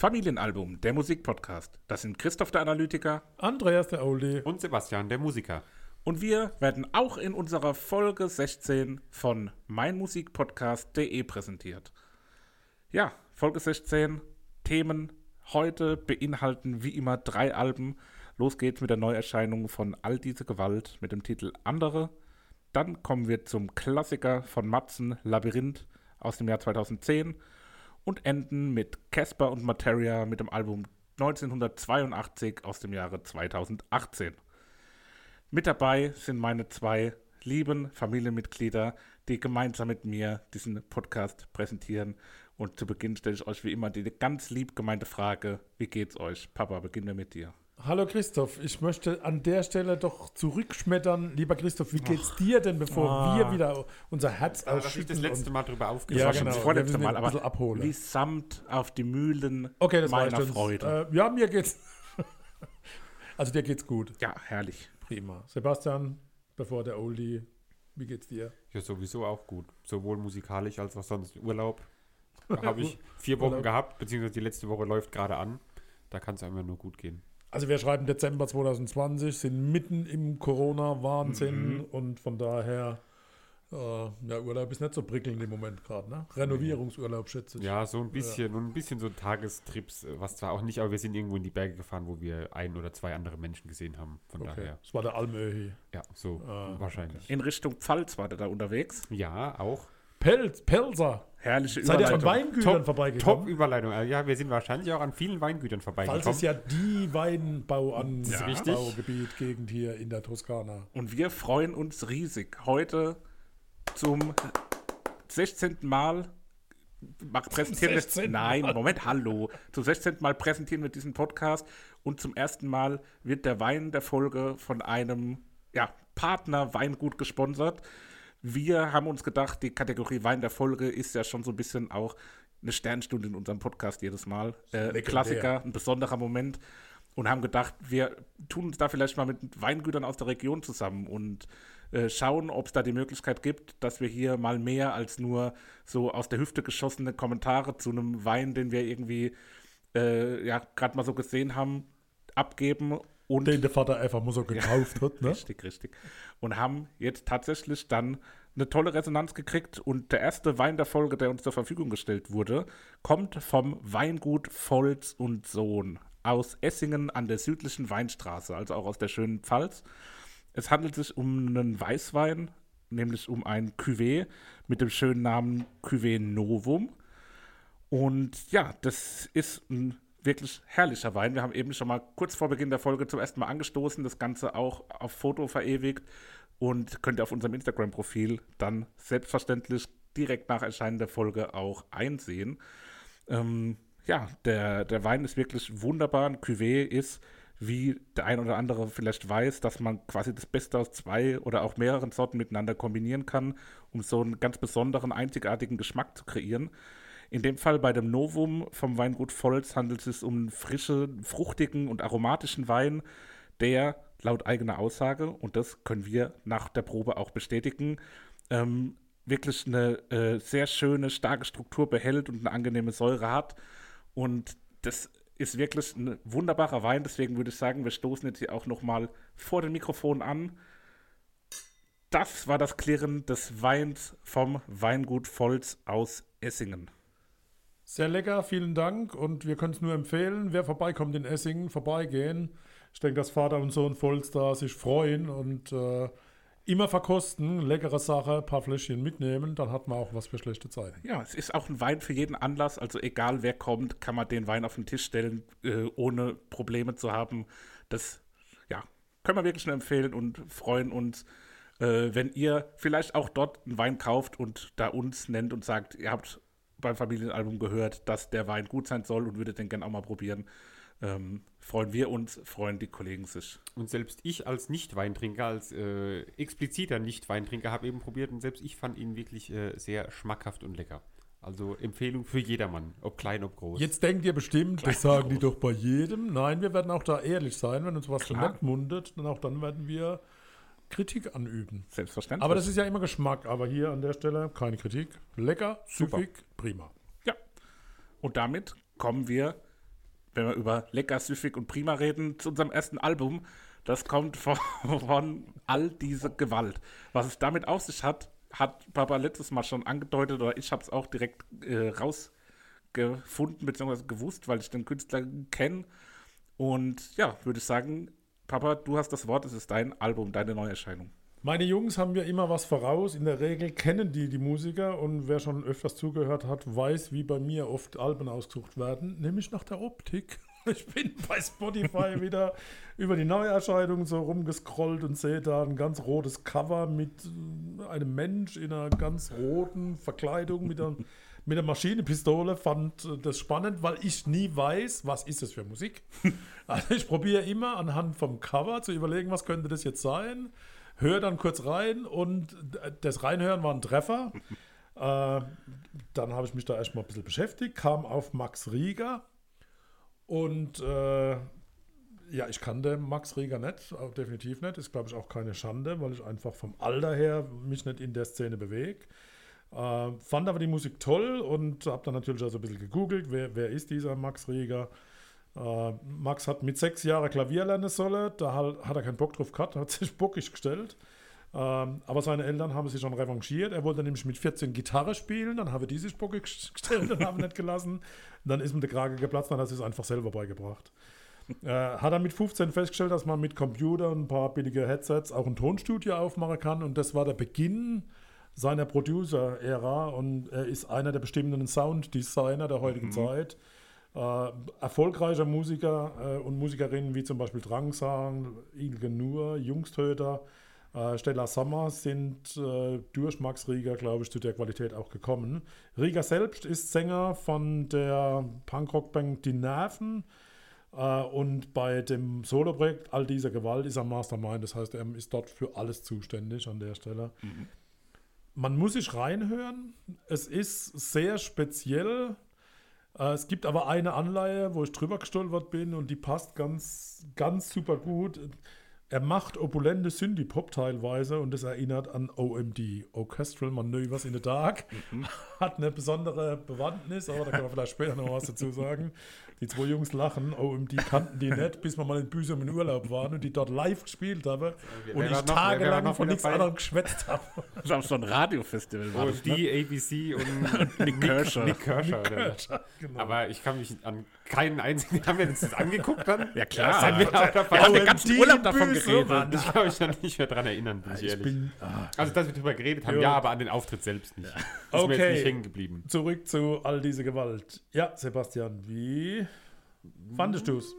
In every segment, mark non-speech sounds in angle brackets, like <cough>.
Familienalbum, der Musikpodcast. Das sind Christoph der Analytiker Andreas der Oldie. Und Sebastian, der Musiker. und wir werden auch in unserer Folge 16 von meinmusikpodcast.de präsentiert. Ja, Folge 16, Themen heute beinhalten wie immer drei Alben. Los geht's mit der Neuerscheinung von All diese Gewalt mit dem Titel Andere. Dann kommen wir zum Klassiker von Matzen, Labyrinth aus dem Jahr 2010 und enden mit Casper und Materia mit dem Album 1982 aus dem Jahre 2018. Mit dabei sind meine zwei lieben Familienmitglieder, die gemeinsam mit mir diesen Podcast präsentieren. Und zu Beginn stelle ich euch wie immer die ganz lieb gemeinte Frage: Wie geht's euch? Papa, beginnen wir mit dir. Hallo Christoph, ich möchte an der Stelle doch zurückschmettern. Lieber Christoph, wie geht's dir denn, bevor Ah. wir wieder unser Herz ich ausschütten? das letzte und- Mal drüber Ja, war schon genau. das vorletzte Mal, aber bisschen abholen. wie Samt auf die Mühlen Okay, das meiner. Freude. Äh, ja, mir geht's. <laughs> also dir geht's gut. ja, herrlich. Prima. Sebastian, bevor der Oldie, wie geht's dir? Ja, sowieso auch gut. Sowohl musikalisch als auch sonst Urlaub. <laughs> Da habe ich vier Wochen Urlaub. gehabt, beziehungsweise die letzte Woche läuft gerade an. Da kann es einfach nur gut gehen. Also wir schreiben Dezember 2020, sind mitten im Corona-Wahnsinn Mhm. und von daher, äh, ja, Urlaub ist nicht so prickelnd im Moment gerade, ne? Renovierungsurlaub schätze ich. Ja, so ein bisschen und ein bisschen so Tagestrips, äh, was zwar auch nicht, aber wir sind irgendwo in die Berge gefahren, wo wir ein oder zwei andere Menschen gesehen haben. Von Okay, daher, das war der Almöhi. ja, so Ah, wahrscheinlich. In Richtung Pfalz war der da unterwegs. Ja, auch. Pelz, Pelzer. Herrliche Seid ihr an Überleitung. Weingütern Top vorbeigekommen? Überleitung. Äh, Ja, wir sind wahrscheinlich auch an vielen Weingütern vorbeigekommen. ist ja die Weinbaugebiet Ja. Richtig. Gegend hier in der Toskana. Und wir freuen uns riesig. Heute zum 16. Mal präsentieren 16. wir. Nein, Moment, hallo. Zum 16. Mal präsentieren wir diesen Podcast und zum ersten Mal wird der Wein der Folge von einem ja, Partner Weingut gesponsert. Wir haben uns gedacht, die Kategorie Wein der Folge ist ja schon so ein bisschen auch eine Sternstunde in unserem Podcast jedes Mal. Äh, ein. Klassiker, ein besonderer Moment. Und haben gedacht, wir tun uns da vielleicht mal mit Weingütern aus der Region zusammen und äh, schauen, ob es da die Möglichkeit gibt, dass wir hier mal mehr als nur so aus der Hüfte geschossene Kommentare zu einem Wein, den wir irgendwie äh, ja gerade mal so gesehen haben, abgeben und Den der Vater einfach mal so gekauft hat, ne? Richtig, richtig. Und haben jetzt tatsächlich dann eine tolle Resonanz gekriegt. Und der erste Wein der Folge, der uns zur Verfügung gestellt wurde, kommt vom Weingut Volz und Sohn aus Essingen an der südlichen Weinstraße, also auch aus der schönen Pfalz. Es handelt sich um einen Weißwein, nämlich um ein Cuvée mit dem schönen Namen Cuvée Novum. Und ja, das ist ein wirklich herrlicher Wein. Wir haben eben schon mal kurz vor Beginn der Folge zum ersten Mal angestoßen, das Ganze auch auf Foto verewigt und könnt ihr auf unserem Instagram-Profil dann selbstverständlich direkt nach Erscheinen der Folge auch einsehen. Ähm, ja, der, der Wein ist wirklich wunderbar. Ein Cuvée ist, wie der ein oder andere vielleicht weiß, dass man quasi das Beste aus zwei oder auch mehreren Sorten miteinander kombinieren kann, um so einen ganz besonderen, einzigartigen Geschmack zu kreieren. In dem Fall bei dem Novum vom Weingut Volz handelt es sich um einen frischen, fruchtigen und aromatischen Wein, der laut eigener Aussage, und das können wir nach der Probe auch bestätigen, ähm, wirklich eine äh, sehr schöne, starke Struktur behält und eine angenehme Säure hat. Und das ist wirklich ein wunderbarer Wein. Deswegen würde ich sagen, wir stoßen jetzt hier auch nochmal vor dem Mikrofon an. Das war das Klirren des Weins vom Weingut Volz aus Essingen. Sehr lecker, vielen Dank. Und wir können es nur empfehlen, wer vorbeikommt in Essingen, vorbeigehen. Ich denke, dass Vater und Sohn Volz da sich freuen und äh, immer verkosten, leckere Sache, ein paar Fläschchen mitnehmen, dann hat man auch was für schlechte Zeiten. Ja, es ist auch ein Wein für jeden Anlass. Also egal wer kommt, kann man den Wein auf den Tisch stellen, äh, ohne Probleme zu haben. Das, ja, können wir wirklich nur empfehlen und freuen uns, äh, wenn ihr vielleicht auch dort einen Wein kauft und da uns nennt und sagt, ihr habt beim Familienalbum gehört, dass der Wein gut sein soll und würdet den gerne auch mal probieren. Ähm, freuen wir uns, freuen die Kollegen sich. Und selbst ich als Nicht-Weintrinker, als äh, expliziter Nicht-Weintrinker, habe eben probiert und selbst ich fand ihn wirklich äh, sehr schmackhaft und lecker. Also Empfehlung für jedermann, ob klein, ob groß. Jetzt denkt ihr bestimmt, das sagen die doch bei jedem. Nein, wir werden auch da ehrlich sein, wenn uns was nett mundet, dann auch dann werden wir Kritik anüben. Selbstverständlich. Aber das ist ja immer Geschmack, aber hier an der Stelle keine Kritik. Lecker, Super. süffig, prima. Ja. Und damit kommen wir, wenn wir über lecker, süffig und prima reden, zu unserem ersten Album. Das kommt von, <laughs> von All diese Gewalt. Was es damit auf sich hat, hat Papa letztes Mal schon angedeutet, oder ich habe es auch direkt äh, rausgefunden, beziehungsweise gewusst, weil ich den Künstler kenne. Und ja, würde ich sagen, Papa, du hast das Wort, es ist dein Album, deine Neuerscheinung. Meine Jungs haben ja immer was voraus. In der Regel kennen die die Musiker und wer schon öfters zugehört hat, weiß, wie bei mir oft Alben ausgesucht werden, nämlich nach der Optik. <laughs> Ich bin bei Spotify <laughs> wieder über die Neuerscheinungen so rumgescrollt und sehe da ein ganz rotes Cover mit äh, einem Mensch in einer ganz roten Verkleidung mit einer, <laughs> mit einer Maschinenpistole. Fand äh, das spannend, weil ich nie weiß, was ist das für Musik. <laughs> Also ich probiere immer anhand vom Cover zu überlegen, was könnte das jetzt sein höre dann kurz rein und das Reinhören war ein Treffer. <laughs> äh, dann habe ich mich da erstmal ein bisschen beschäftigt, kam auf Max Rieger und äh, ja, ich kannte Max Rieger nicht, auch definitiv nicht. Ist, glaube ich, auch keine Schande, weil ich einfach vom Alter her mich nicht in der Szene bewege. Äh, fand aber die Musik toll und habe dann natürlich also ein bisschen gegoogelt, wer, wer ist dieser Max Rieger. Äh, Max hat mit sechs Jahren Klavier lernen sollen, da hat, er keinen Bock drauf gehabt, hat <laughs> sich bockig gestellt. Ähm, aber seine Eltern haben sich schon revanchiert. Er wollte nämlich mit 14 Gitarre spielen, dann haben die sich bockig <laughs> gestellt und haben nicht gelassen. Dann ist ihm der Krage geplatzt, dann hat es einfach selber beigebracht. Äh, hat er mit 15 festgestellt, dass man mit Computer und ein paar billige Headsets auch ein Tonstudio aufmachen kann und das war der Beginn seiner Producer-Ära und er ist einer der bestimmenden Sounddesigner der heutigen Zeit. Äh, erfolgreicher Musiker äh, und Musikerinnen wie zum Beispiel Drangsang, Ilge Nur, Jungstöter, äh, Stella Sommer sind äh, durch Max Rieger, glaube ich, zu der Qualität auch gekommen. Rieger selbst ist Sänger von der Punkrock-Band Die Nerven äh, und bei dem Soloprojekt All dieser Gewalt ist er Mastermind, das heißt, er ist dort für alles zuständig an der Stelle. Man muss sich reinhören. Es ist sehr speziell. Äh, Es gibt aber eine Anleihe, wo ich drüber gestolpert bin und die passt ganz, ganz super gut. Er macht opulente Synthie-Pop teilweise und das erinnert an OMD, Orchestral Maneuvers in the Dark. <laughs> Hat eine besondere Bewandtnis, aber da kann man vielleicht später noch was dazu sagen. <laughs> Die zwei Jungs lachen, OMD kannten die nicht, bis wir mal in Büsum in Urlaub waren und die dort live gespielt haben wer und war ich noch- war tagelang von nichts anderem geschwätzt habe. Das ist auch so ein Radiofestival. war ne? die ABC und <laughs> Nick Kershaw. Nick Kershaw. oder? Genau. Aber ich kann mich an keinen einzigen. Haben wir uns das angeguckt dann? Ja, klar. Sind wir dabei? Wir haben den ganzen Urlaub davon geredet. Mann. Ich kann mich da nicht mehr dran erinnern, bin ich, ich ehrlich. bin, ah. also, dass wir darüber geredet haben, Jo. ja, aber an den Auftritt selbst nicht. Ist mir Okay. jetzt nicht hängen geblieben. Zurück zu all diese Gewalt. Ja, Sebastian, wie fandest du es?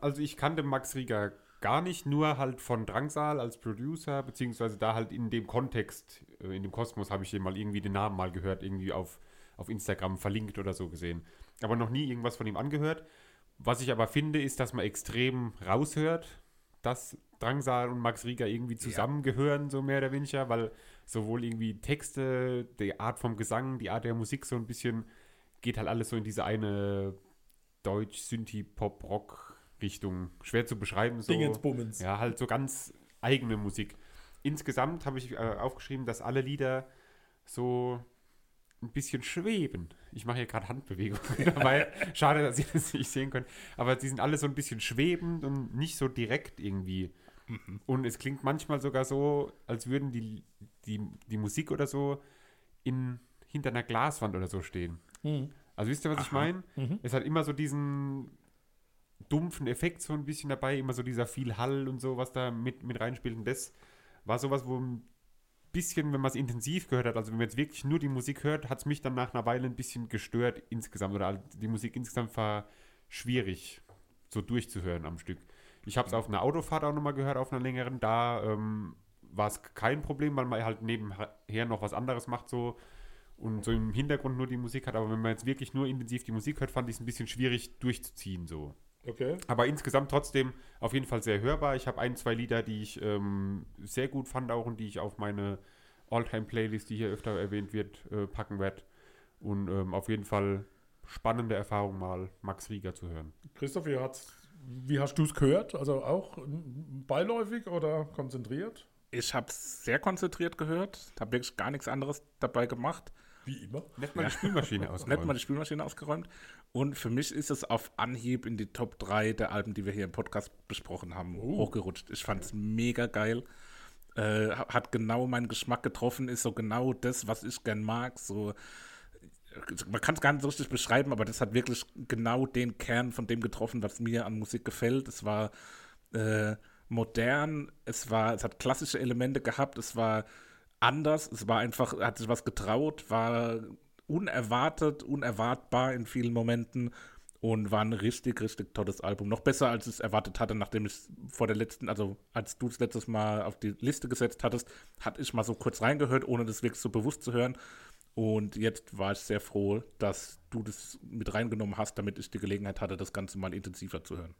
Also ich kannte Max Rieger gar nicht, nur halt von Drangsal als Producer, beziehungsweise da halt in dem Kontext, äh, in dem Kosmos habe ich den mal irgendwie den Namen mal gehört, irgendwie auf, auf Instagram verlinkt oder so gesehen. Aber noch nie irgendwas von ihm angehört. Was ich aber finde, ist, dass man extrem raushört, dass Drangsal und Max Rieger irgendwie zusammengehören, so mehr oder weniger, weil sowohl irgendwie Texte, die Art vom Gesang, die Art der Musik so ein bisschen, geht halt alles so in diese eine Deutsch, Synthie, Pop, Rock Richtung. Schwer zu beschreiben. So, Dingensbummens. Ja, halt so ganz eigene Musik. Insgesamt habe ich äh, aufgeschrieben, dass alle Lieder so ein bisschen schweben. Ich mache hier gerade Handbewegungen <laughs> dabei. Schade, dass ihr das nicht sehen könnt. Aber die sind alle so ein bisschen schwebend und nicht so direkt irgendwie. Und es klingt manchmal sogar so, als würden die, die, die Musik oder so in, hinter einer Glaswand oder so stehen. Also wisst ihr, was ich meine? Es hat immer so diesen dumpfen Effekt so ein bisschen dabei, immer so dieser viel Hall und so, was da mit, mit reinspielt. Und das war sowas, wo bisschen, wenn man es intensiv gehört hat, also wenn man jetzt wirklich nur die Musik hört, hat es mich dann nach einer Weile ein bisschen gestört insgesamt oder die Musik insgesamt war schwierig so durchzuhören am Stück. Ich habe es auf einer Autofahrt auch nochmal gehört, auf einer längeren, da ähm, war es kein Problem, weil man halt nebenher noch was anderes macht so und so im Hintergrund nur die Musik hat, aber wenn man jetzt wirklich nur intensiv die Musik hört, fand ich es ein bisschen schwierig durchzuziehen so. Okay. Aber insgesamt trotzdem auf jeden Fall sehr hörbar. Ich habe ein, zwei Lieder, die ich ähm, sehr gut fand auch und die ich auf meine All-Time-Playlist, die hier öfter erwähnt wird, äh, packen werde. Und ähm, auf jeden Fall spannende Erfahrung mal, Max Rieger zu hören. Christoph, wie, hat's, wie hast du es gehört? Also auch beiläufig oder konzentriert? Ich habe es sehr konzentriert gehört, habe wirklich gar nichts anderes dabei gemacht. Wie immer. Nicht <laughs> mal die Spülmaschine Nicht mal ausgeräumt. die Spülmaschine ausgeräumt. Und für mich ist es auf Anhieb in die Top 3 der Alben, die wir hier im Podcast besprochen haben, hochgerutscht. Ich fand es mega geil. Äh, hat genau meinen Geschmack getroffen, ist so genau das, was ich gern mag. So, man kann es gar nicht so richtig beschreiben, aber das hat wirklich genau den Kern von dem getroffen, was mir an Musik gefällt. Es war äh, modern, es war, es hat klassische Elemente gehabt, es war anders, es war einfach, hat sich was getraut, war unerwartet, unerwartbar in vielen Momenten und war ein richtig, richtig tolles Album. Noch besser, als ich es erwartet hatte, nachdem ich es vor der letzten, also als du es letztes Mal auf die Liste gesetzt hattest, hatte ich mal so kurz reingehört, ohne das wirklich so bewusst zu hören. Und jetzt war ich sehr froh, dass du das mit reingenommen hast, damit ich die Gelegenheit hatte, das Ganze mal intensiver zu hören.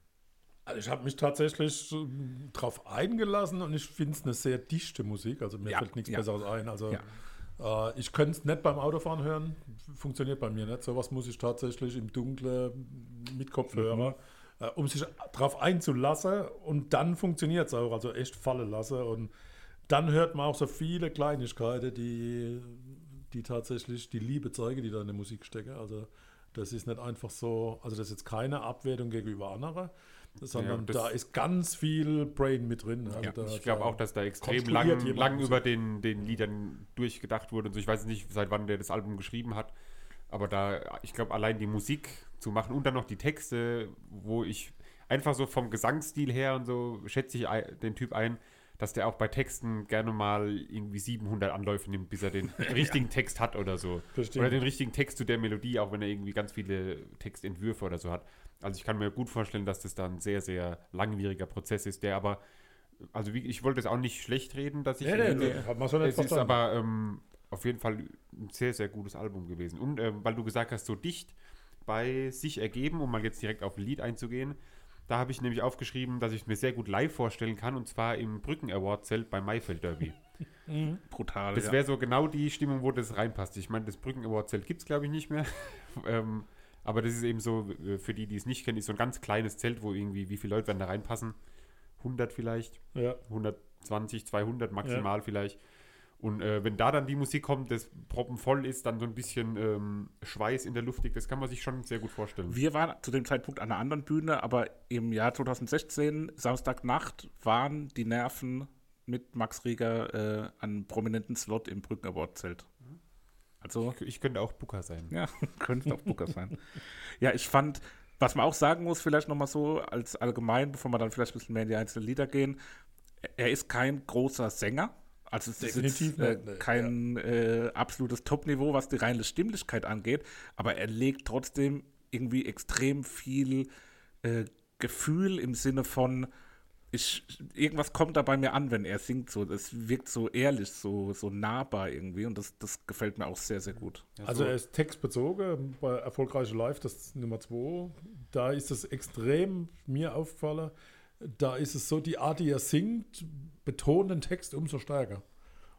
Also ich habe mich tatsächlich so drauf eingelassen und ich finde es eine sehr dichte Musik. Also mir Ja, fällt nichts ja. Besseres ein. Also Ja. Äh, ich könnte es nicht beim Autofahren hören. Funktioniert bei mir nicht. Sowas muss ich tatsächlich im Dunkeln mit Kopfhörer, Mhm. äh, um sich drauf einzulassen. Und dann funktioniert es auch. Also echt fallen lassen. Und dann hört man auch so viele Kleinigkeiten, die, die tatsächlich die Liebe zeigen, die da in der Musik stecken. Also das ist nicht einfach so, also das ist jetzt keine Abwertung gegenüber anderen, sondern das- da ist ganz viel Brain mit drin. Also Ja, da, Ich glaube auch, dass da extrem lang, lang über den, den Liedern durchgedacht wurde und so. Ich weiß nicht, seit wann der das Album geschrieben hat, aber da, ich glaube, allein die Musik zu machen und dann noch die Texte, wo ich einfach so vom Gesangsstil her und so schätze ich den Typ ein, dass der auch bei Texten gerne mal irgendwie 700 Anläufe nimmt, bis er den <laughs> richtigen Text hat oder so. Verstehe. Oder den richtigen Text zu der Melodie, auch wenn er irgendwie ganz viele Textentwürfe oder so hat. Also ich kann mir gut vorstellen, dass das dann ein sehr, sehr langwieriger Prozess ist, der aber, also wie, ich wollte es auch nicht schlecht reden, dass ich, Nee, nee, nee, hat man so nicht es ist verstanden. aber ähm, auf jeden Fall ein sehr, sehr gutes Album gewesen. Und ähm, weil du gesagt hast, so dicht bei sich ergeben, um mal jetzt direkt auf ein Lied einzugehen, da habe ich nämlich aufgeschrieben, dass ich es mir sehr gut live vorstellen kann, und zwar im Brücken Award Zelt beim Maifeld Derby. <laughs> Brutal. Das ja. wäre so genau die Stimmung, wo das reinpasst. Ich meine, das Brücken Award Zelt gibt es, glaube ich, nicht mehr. <laughs> ähm, aber das ist eben so, für die, die es nicht kennen, ist so ein ganz kleines Zelt, wo irgendwie, wie viele Leute werden da reinpassen? 100 vielleicht, ja. 120, 200 maximal vielleicht. Und äh, wenn da dann die Musik kommt, das proppenvoll ist, dann so ein bisschen ähm, Schweiß in der Luft liegt, das kann man sich schon sehr gut vorstellen. Wir waren zu dem Zeitpunkt an einer anderen Bühne, aber im Jahr 2016, Samstagnacht, waren die Nerven mit Max Rieger äh, an einem prominenten Slot im Brücken Award Zelt. Also, Ich, ich könnte auch Booker sein. ja, <laughs> könnte auch Booker sein. Ja, ich fand, was man auch sagen muss, vielleicht nochmal so als allgemein, bevor wir dann vielleicht ein bisschen mehr in die einzelnen Lieder gehen, er ist kein großer Sänger. Also es ist Definitiv jetzt, äh, kein äh, absolutes Top-Niveau, was die reine Stimmlichkeit angeht, aber er legt trotzdem irgendwie extrem viel äh, Gefühl im Sinne von, ich, irgendwas kommt da bei mir an, wenn er singt. So, es wirkt so ehrlich, so, so nahbar irgendwie und das, das gefällt mir auch sehr, sehr gut. Also er ist textbezogen bei Erfolgreiche Live, das ist Nummer 2. Da ist es extrem mir aufgefallen. Da ist es so, die Art, die er singt, betont den Text umso stärker.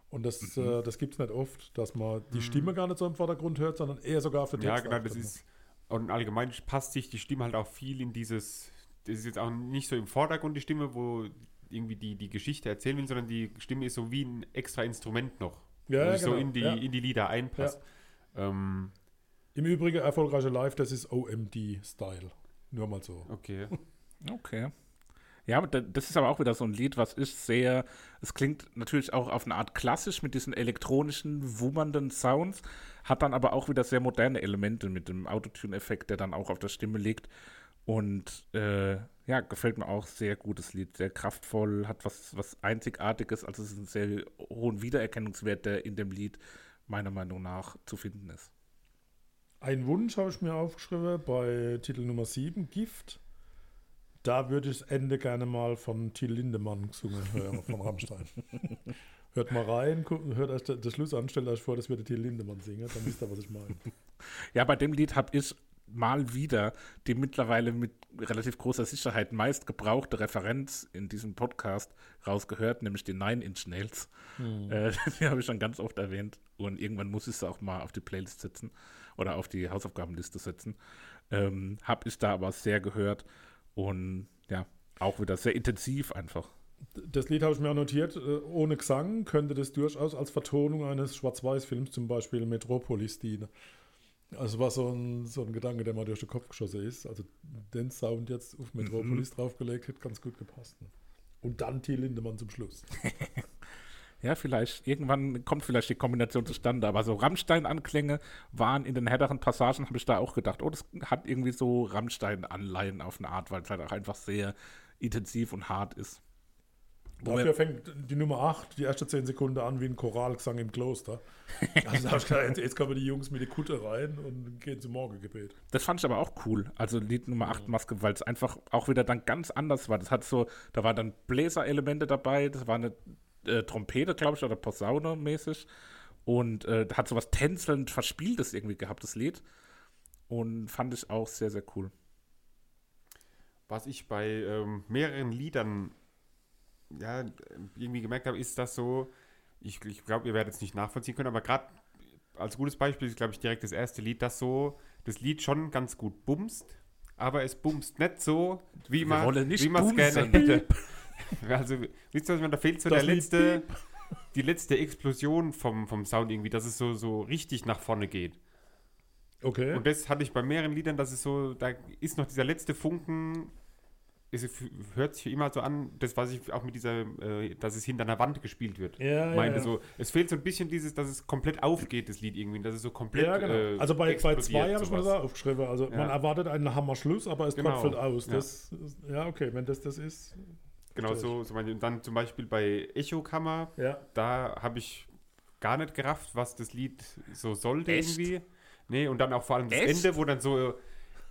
Und das, äh, das gibt es nicht oft, dass man die Stimme gar nicht so im Vordergrund hört, sondern eher sogar für Text. Ja, genau, das auftritt. ist. Und allgemein passt sich die Stimme halt auch viel in dieses. Das ist jetzt auch nicht so im Vordergrund die Stimme, wo irgendwie die, die Geschichte erzählen will, sondern die Stimme ist so wie ein extra Instrument noch. Ja, wo ja, sich so genau, in die, ja. in die Lieder einpasst. Ähm, Im Übrigen, erfolgreiche Live, das ist OMD-Style. Nur mal so. okay. <laughs> Okay. Ja, das ist aber auch wieder so ein Lied, was ist sehr, es klingt natürlich auch auf eine Art klassisch mit diesen elektronischen, wummernden Sounds, hat dann aber auch wieder sehr moderne Elemente mit dem Autotune-Effekt, der dann auch auf der Stimme liegt. Und äh, ja, gefällt mir auch sehr gutes Lied, sehr kraftvoll, hat was, was Einzigartiges, also es ist ein sehr hohen Wiedererkennungswert, der in dem Lied meiner Meinung nach zu finden ist. Ein Wunsch habe ich mir aufgeschrieben bei Titel Nummer 7, Gift. Da würde ich das Ende gerne mal von Till Lindemann gesungen hören, von Rammstein. <laughs> hört mal rein, hört euch den Schluss an, stellt euch vor, das würde Till Lindemann singen, dann wisst ihr, was ich meine. Ja, bei dem Lied habe ich mal wieder die mittlerweile mit relativ großer Sicherheit meist gebrauchte Referenz in diesem Podcast rausgehört, nämlich die Nine Inch Nails. Äh, <laughs> die habe ich schon ganz oft erwähnt und irgendwann muss ich sie auch mal auf die Playlist setzen oder auf die Hausaufgabenliste setzen. Ähm, habe ich da aber sehr gehört und ja, auch wieder sehr intensiv einfach. Das Lied habe ich mir auch notiert, äh, ohne Gesang könnte das durchaus als Vertonung eines Schwarz-Weiß-Films, zum Beispiel Metropolis, dienen. Also war so ein, so ein Gedanke, der mal durch den Kopf geschossen ist. Also den Sound jetzt auf Metropolis draufgelegt, hätte ganz gut gepasst. Ne? Und dann Till Lindemann zum Schluss. <laughs> Ja, vielleicht, irgendwann kommt vielleicht die Kombination zustande, aber so Rammstein-Anklänge waren in den härteren Passagen, habe ich da auch gedacht, oh, das hat irgendwie so Rammstein-Anleihen auf eine Art, weil es halt auch einfach sehr intensiv und hart ist. Dafür fängt die Nummer 8, die erste 10 Sekunden an wie ein Choralgesang im Kloster. <laughs> Also da ich gedacht, jetzt, jetzt kommen die Jungs mit der Kutte rein und gehen zum Morgengebet. Das fand ich aber auch cool. Also Lied Nummer 8 Maske, weil es einfach auch wieder dann ganz anders war. Das hat so, da waren dann Bläserelemente dabei, das war eine äh, Trompete, glaube ich, oder Posaune mäßig. Und äh, hat so was tänzelnd Verspieltes irgendwie gehabt, das Lied. Und fand ich auch sehr, sehr cool. Was ich bei ähm, mehreren Liedern ja, irgendwie gemerkt habe, ist das so, ich, ich glaube, ihr werdet es nicht nachvollziehen können, aber gerade als gutes Beispiel ist, glaube ich, direkt das erste Lied, das so, das Lied schon ganz gut bumst, aber es bumst nicht so, wie man wollen nicht wie man es gerne hätte. <laughs> Also, wisst ihr, was man da fehlt? So Das der letzte, die letzte Explosion vom, vom Sound irgendwie, dass es so, so richtig nach vorne geht. Okay. Und das hatte ich bei mehreren Liedern, dass es so, da ist noch dieser letzte Funken, es hört sich immer so an, das, was ich auch mit dieser, äh, dass es hinter einer Wand gespielt wird. Ja, ja, meinte ja. so, es fehlt so ein bisschen dieses, dass es komplett aufgeht, das Lied irgendwie, dass es so komplett. Ja, genau. äh, also bei, bei zwei habe ich mir das aufgeschrieben. Also man Ja. erwartet einen Hammerschluss, aber es Genau. tröpfelt aus. Ja. Das, ja, okay, wenn das das ist. Genau so, so meine, und dann zum Beispiel bei Echokammer, Ja. da habe ich gar nicht gerafft, was das Lied so sollte Echt? irgendwie. Nee, und dann auch vor allem das Echt? Ende, wo dann so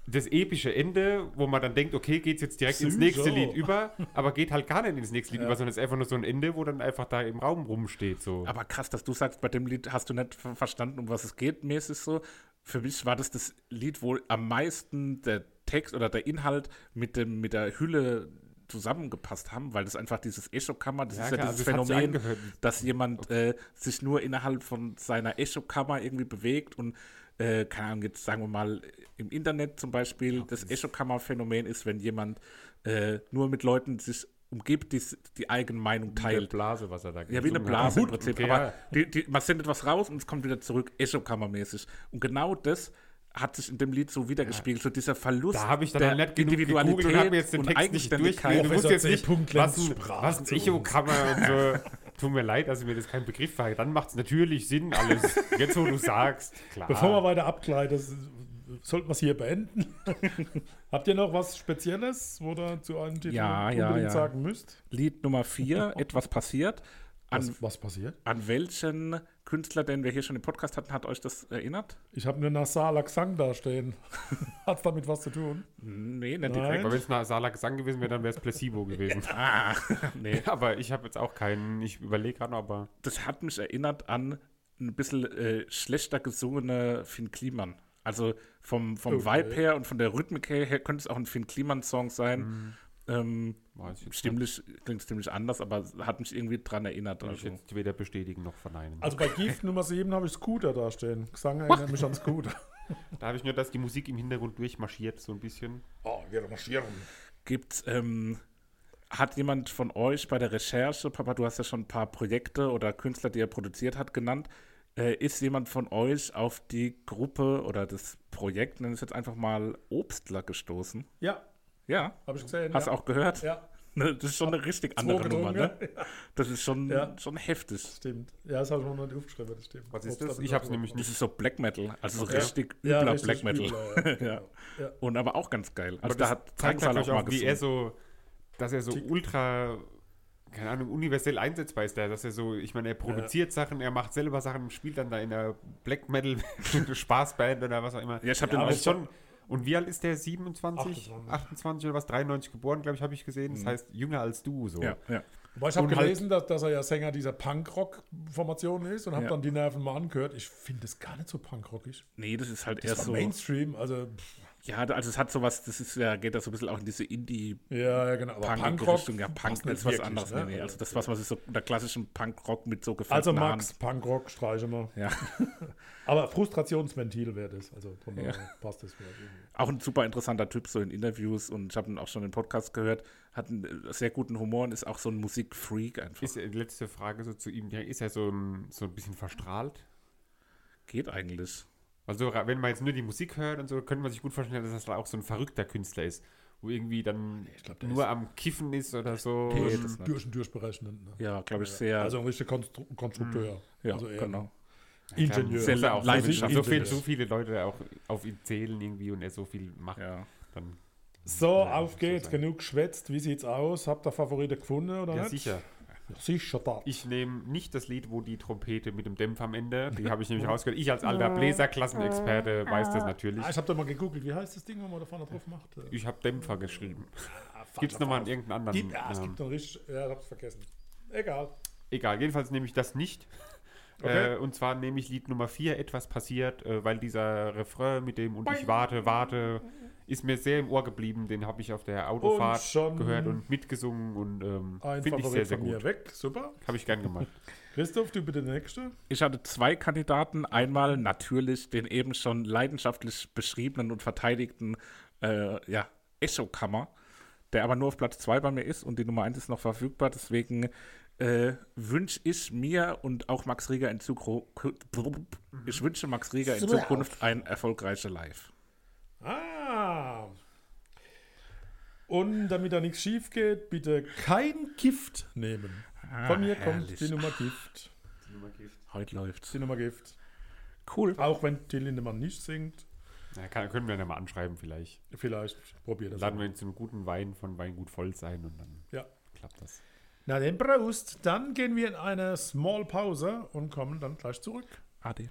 das epische Ende, wo man dann denkt, okay, geht jetzt direkt ins Psycho. nächste Lied über, aber geht halt gar nicht ins nächste Lied Ja. über, sondern es ist einfach nur so ein Ende, wo dann einfach da im Raum rumsteht. So. Aber krass, dass du sagst, bei dem Lied hast du nicht ver- verstanden, um was es geht, mäßig so. Für mich war das das Lied, wo am meisten der Text oder der Inhalt mit, dem, mit der Hülle zusammengepasst haben, weil das einfach dieses Echokammer, das Ja, ist ja klar, dieses also Phänomen, dass jemand äh, sich nur innerhalb von seiner Echokammer irgendwie bewegt und äh, keine Ahnung, jetzt sagen wir mal im Internet zum Beispiel, das Echokammer-Phänomen ist, wenn jemand äh, nur mit Leuten sich umgibt, die die eigene Meinung Eine teilt. Blase, was er da Ja, wie eine Blase im. Prinzip. Okay, aber ja. die, die, man sendet was raus und es kommt wieder zurück, Echokammermäßig. Und genau das hat sich in dem Lied so wiedergespiegelt, so dieser Verlust Da habe ich dann der nicht genug Individualität und habe mir jetzt den und Text nicht Eigenständigkeit. durchgelesen. Du musst jetzt nicht, was was. Echokammer und so. <laughs> Tut mir leid, dass mir das kein Begriff war. Dann macht es natürlich Sinn alles. Jetzt, wo du sagst, <laughs> klar. Bevor wir weiter abgleiten, sollten wir es hier beenden. <laughs> Habt ihr noch was Spezielles, wo ihr zu einem Titel Ja, ja, unbedingt ja. sagen müsst? Lied Nummer 4, etwas passiert. An, Was, was passiert? an welchen Künstler, den wir hier schon im Podcast hatten, hat euch das erinnert? Ich habe nur Nasala Gesang da stehen. <laughs> Hat es damit was zu tun? Nee, nicht Nein. direkt. Aber wenn es nach Sala Gesang gewesen wäre, dann wäre es Placebo gewesen. <laughs> Ah, nee. <laughs> aber ich habe jetzt auch keinen, ich überlege gerade aber das hat mich erinnert an ein bisschen äh, schlechter gesungene Finn Kliman. Also vom, vom Okay. Vibe her und von der Rhythmik her, her könnte es auch ein Finn Kliman-Song sein. Ähm, ich jetzt stimmlich, klingt ziemlich anders, aber hat mich irgendwie dran erinnert. Kann ich Also. jetzt weder bestätigen noch verneinen. Also bei Gift Nummer 7 habe ich Scooter da stehen. Gesang erinnert mich an Scooter. <laughs> da habe ich nur, dass die Musik im Hintergrund durchmarschiert, so ein bisschen. Oh, wir marschieren. Gibt's, ähm, hat jemand von euch bei der Recherche, Papa, du hast ja schon ein paar Projekte oder Künstler, die er produziert hat, genannt. Äh, ist jemand von euch auf die Gruppe oder das Projekt, nenne ich es jetzt einfach mal Obstler gestoßen? Ja, Ja. habe ich gesehen. Hast du ja. auch gehört? Ja, Ne, Das ist schon eine richtig Zwei andere Nummer, getrunken, ne? Das ist schon, Ja. schon heftig. stimmt. Ja, das habe ich noch nicht aufgeschrieben, das stimmt. Was ist das? Ich habe es nämlich Das nicht. ist so Black Metal, also so Ja. richtig Ja, übler richtig Black Metal. übler, ja, <laughs> ja. genau. Ja. Und aber auch ganz geil. Aber Also das da hat zeigt natürlich auch mal auch, wie er so, dass er so ultra, keine Ahnung, universell einsetzbar ist. Der, dass er so, ich meine, er produziert Sachen, er macht selber Sachen, spielt dann da in der Black Metal <laughs> Spaßband oder was auch immer. Ja, ich habe Ja, den aber auch schon. Und wie alt ist der? 27? 28. 28, oder was? 93 geboren, glaube ich, habe ich gesehen. Das heißt, jünger als du. So. Ja, ja. Wobei ich habe halt- gelesen, dass, dass er ja Sänger dieser Punkrock-Formation ist und habe Ja. dann die Nerven mal angehört. Ich finde das gar nicht so punkrockig. Nee, das ist halt Das eher war so. Mainstream, also pff, Ja, also es hat sowas, das ist ja, geht das so ein bisschen auch in diese indie ja, ja, genau. Aber Punkrock Punkrock, Richtung. Ja, Punk ist was anderes. ne? Nee. Also das, was man sich so unter klassischem Punkrock mit so gefällt. Also Max, Punkrock streiche mal. Ja. <laughs> Aber Frustrationsventil wäre das. Also von Ja. passt das. Auch ein super interessanter Typ, so in Interviews und ich habe ihn auch schon im Podcast gehört, hat einen äh, sehr guten Humor und ist auch so ein Musikfreak einfach. Ist, die letzte Frage so zu ihm, ja, ist er so ein, so ein bisschen verstrahlt? Geht eigentlich. Also wenn man jetzt nur die Musik hört und so, könnte man sich gut vorstellen, dass das da auch so ein verrückter Künstler ist, wo irgendwie dann glaub, nur ist- am Kiffen ist oder so. Nee, das nicht. Durch und durch berechnen. Ne? Ja, glaube ich, sehr. Also ein richtiger Konstru Konstrukteur. ja, also eher genau. Ingenieur. Sehr Muss er auch so, leidenschaftlich. so, viel, so viele Leute auch auf ihn zählen irgendwie und er so viel macht, Ja. dann So, Ja, auf so geht's. sein. Genug geschwätzt. Wie sieht's aus? Habt ihr Favorite gefunden oder ja nicht? sicher. Ja, sicher da. Ich nehme nicht das Lied, wo die Trompete mit dem Dämpfer am Ende, die habe ich nämlich <laughs> rausgehört. Ich als alter Bläserklassenexperte weiß das natürlich. Ah, ich habe da mal gegoogelt. Wie heißt das Ding, wo man da vorne drauf macht? Äh, Ich habe Dämpfer geschrieben. ah, Gibt es nochmal Fall. irgendeinen anderen? Gibt, ja, es ähm, gibt noch richtig. Ja, hab's vergessen. Egal. Egal, jedenfalls nehme ich das nicht. <laughs> Okay. Äh, und zwar nehme ich Lied Nummer 4, etwas passiert, äh, weil dieser Refrain mit dem und ich warte, warte, ist mir sehr im Ohr geblieben. Den habe ich auf der Autofahrt schon gehört und mitgesungen und ähm, finde ich sehr, sehr von mir gut. weg. Super. Habe ich gern gemacht. <laughs> Christoph, du bitte der Nächste. Ich hatte zwei Kandidaten. Einmal natürlich den eben schon leidenschaftlich beschriebenen und verteidigten äh, ja, Echo-Kammer, der aber nur auf Platz 2 bei mir ist und die Nummer 1 ist noch verfügbar. Deswegen äh, wünsche ich mir und auch Max Rieger in Zukunft, ich wünsche Max Rieger in Zukunft ein erfolgreiche Live. Ah. Und damit da nichts schief geht, bitte kein Gift nehmen. Von mir kommt herrlich. die Nummer Gift. Heute läuft's. Die Nummer Gift. Cool. Auch wenn Till Lindemann nicht singt. Ja, kann, können wir dann mal anschreiben vielleicht. Vielleicht probiert das. Laden wir uns einen guten Wein von Weingut voll sein und dann Ja. klappt das. Na, den Prost. Dann gehen wir in eine Small Pause und kommen dann gleich zurück. Ade.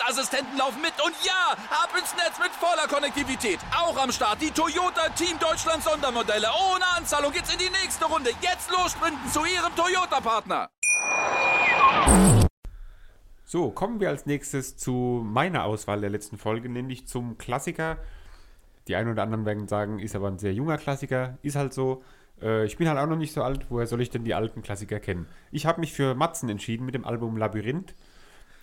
Sicherheitsassistenten laufen mit. Und ja, ab ins Netz mit voller Konnektivität. Auch am Start die Toyota Team Deutschland Sondermodelle. Ohne Anzahlung geht's in die nächste Runde. Jetzt los sprinten zu Ihrem Toyota-Partner. So, kommen wir als nächstes zu meiner Auswahl der letzten Folge, nämlich zum Klassiker. Die einen oder anderen werden sagen, ist aber ein sehr junger Klassiker, ist halt so. Äh, ich bin halt auch noch nicht so alt, woher soll ich denn die alten Klassiker kennen? Ich habe mich für Matzen entschieden mit dem Album Labyrinth.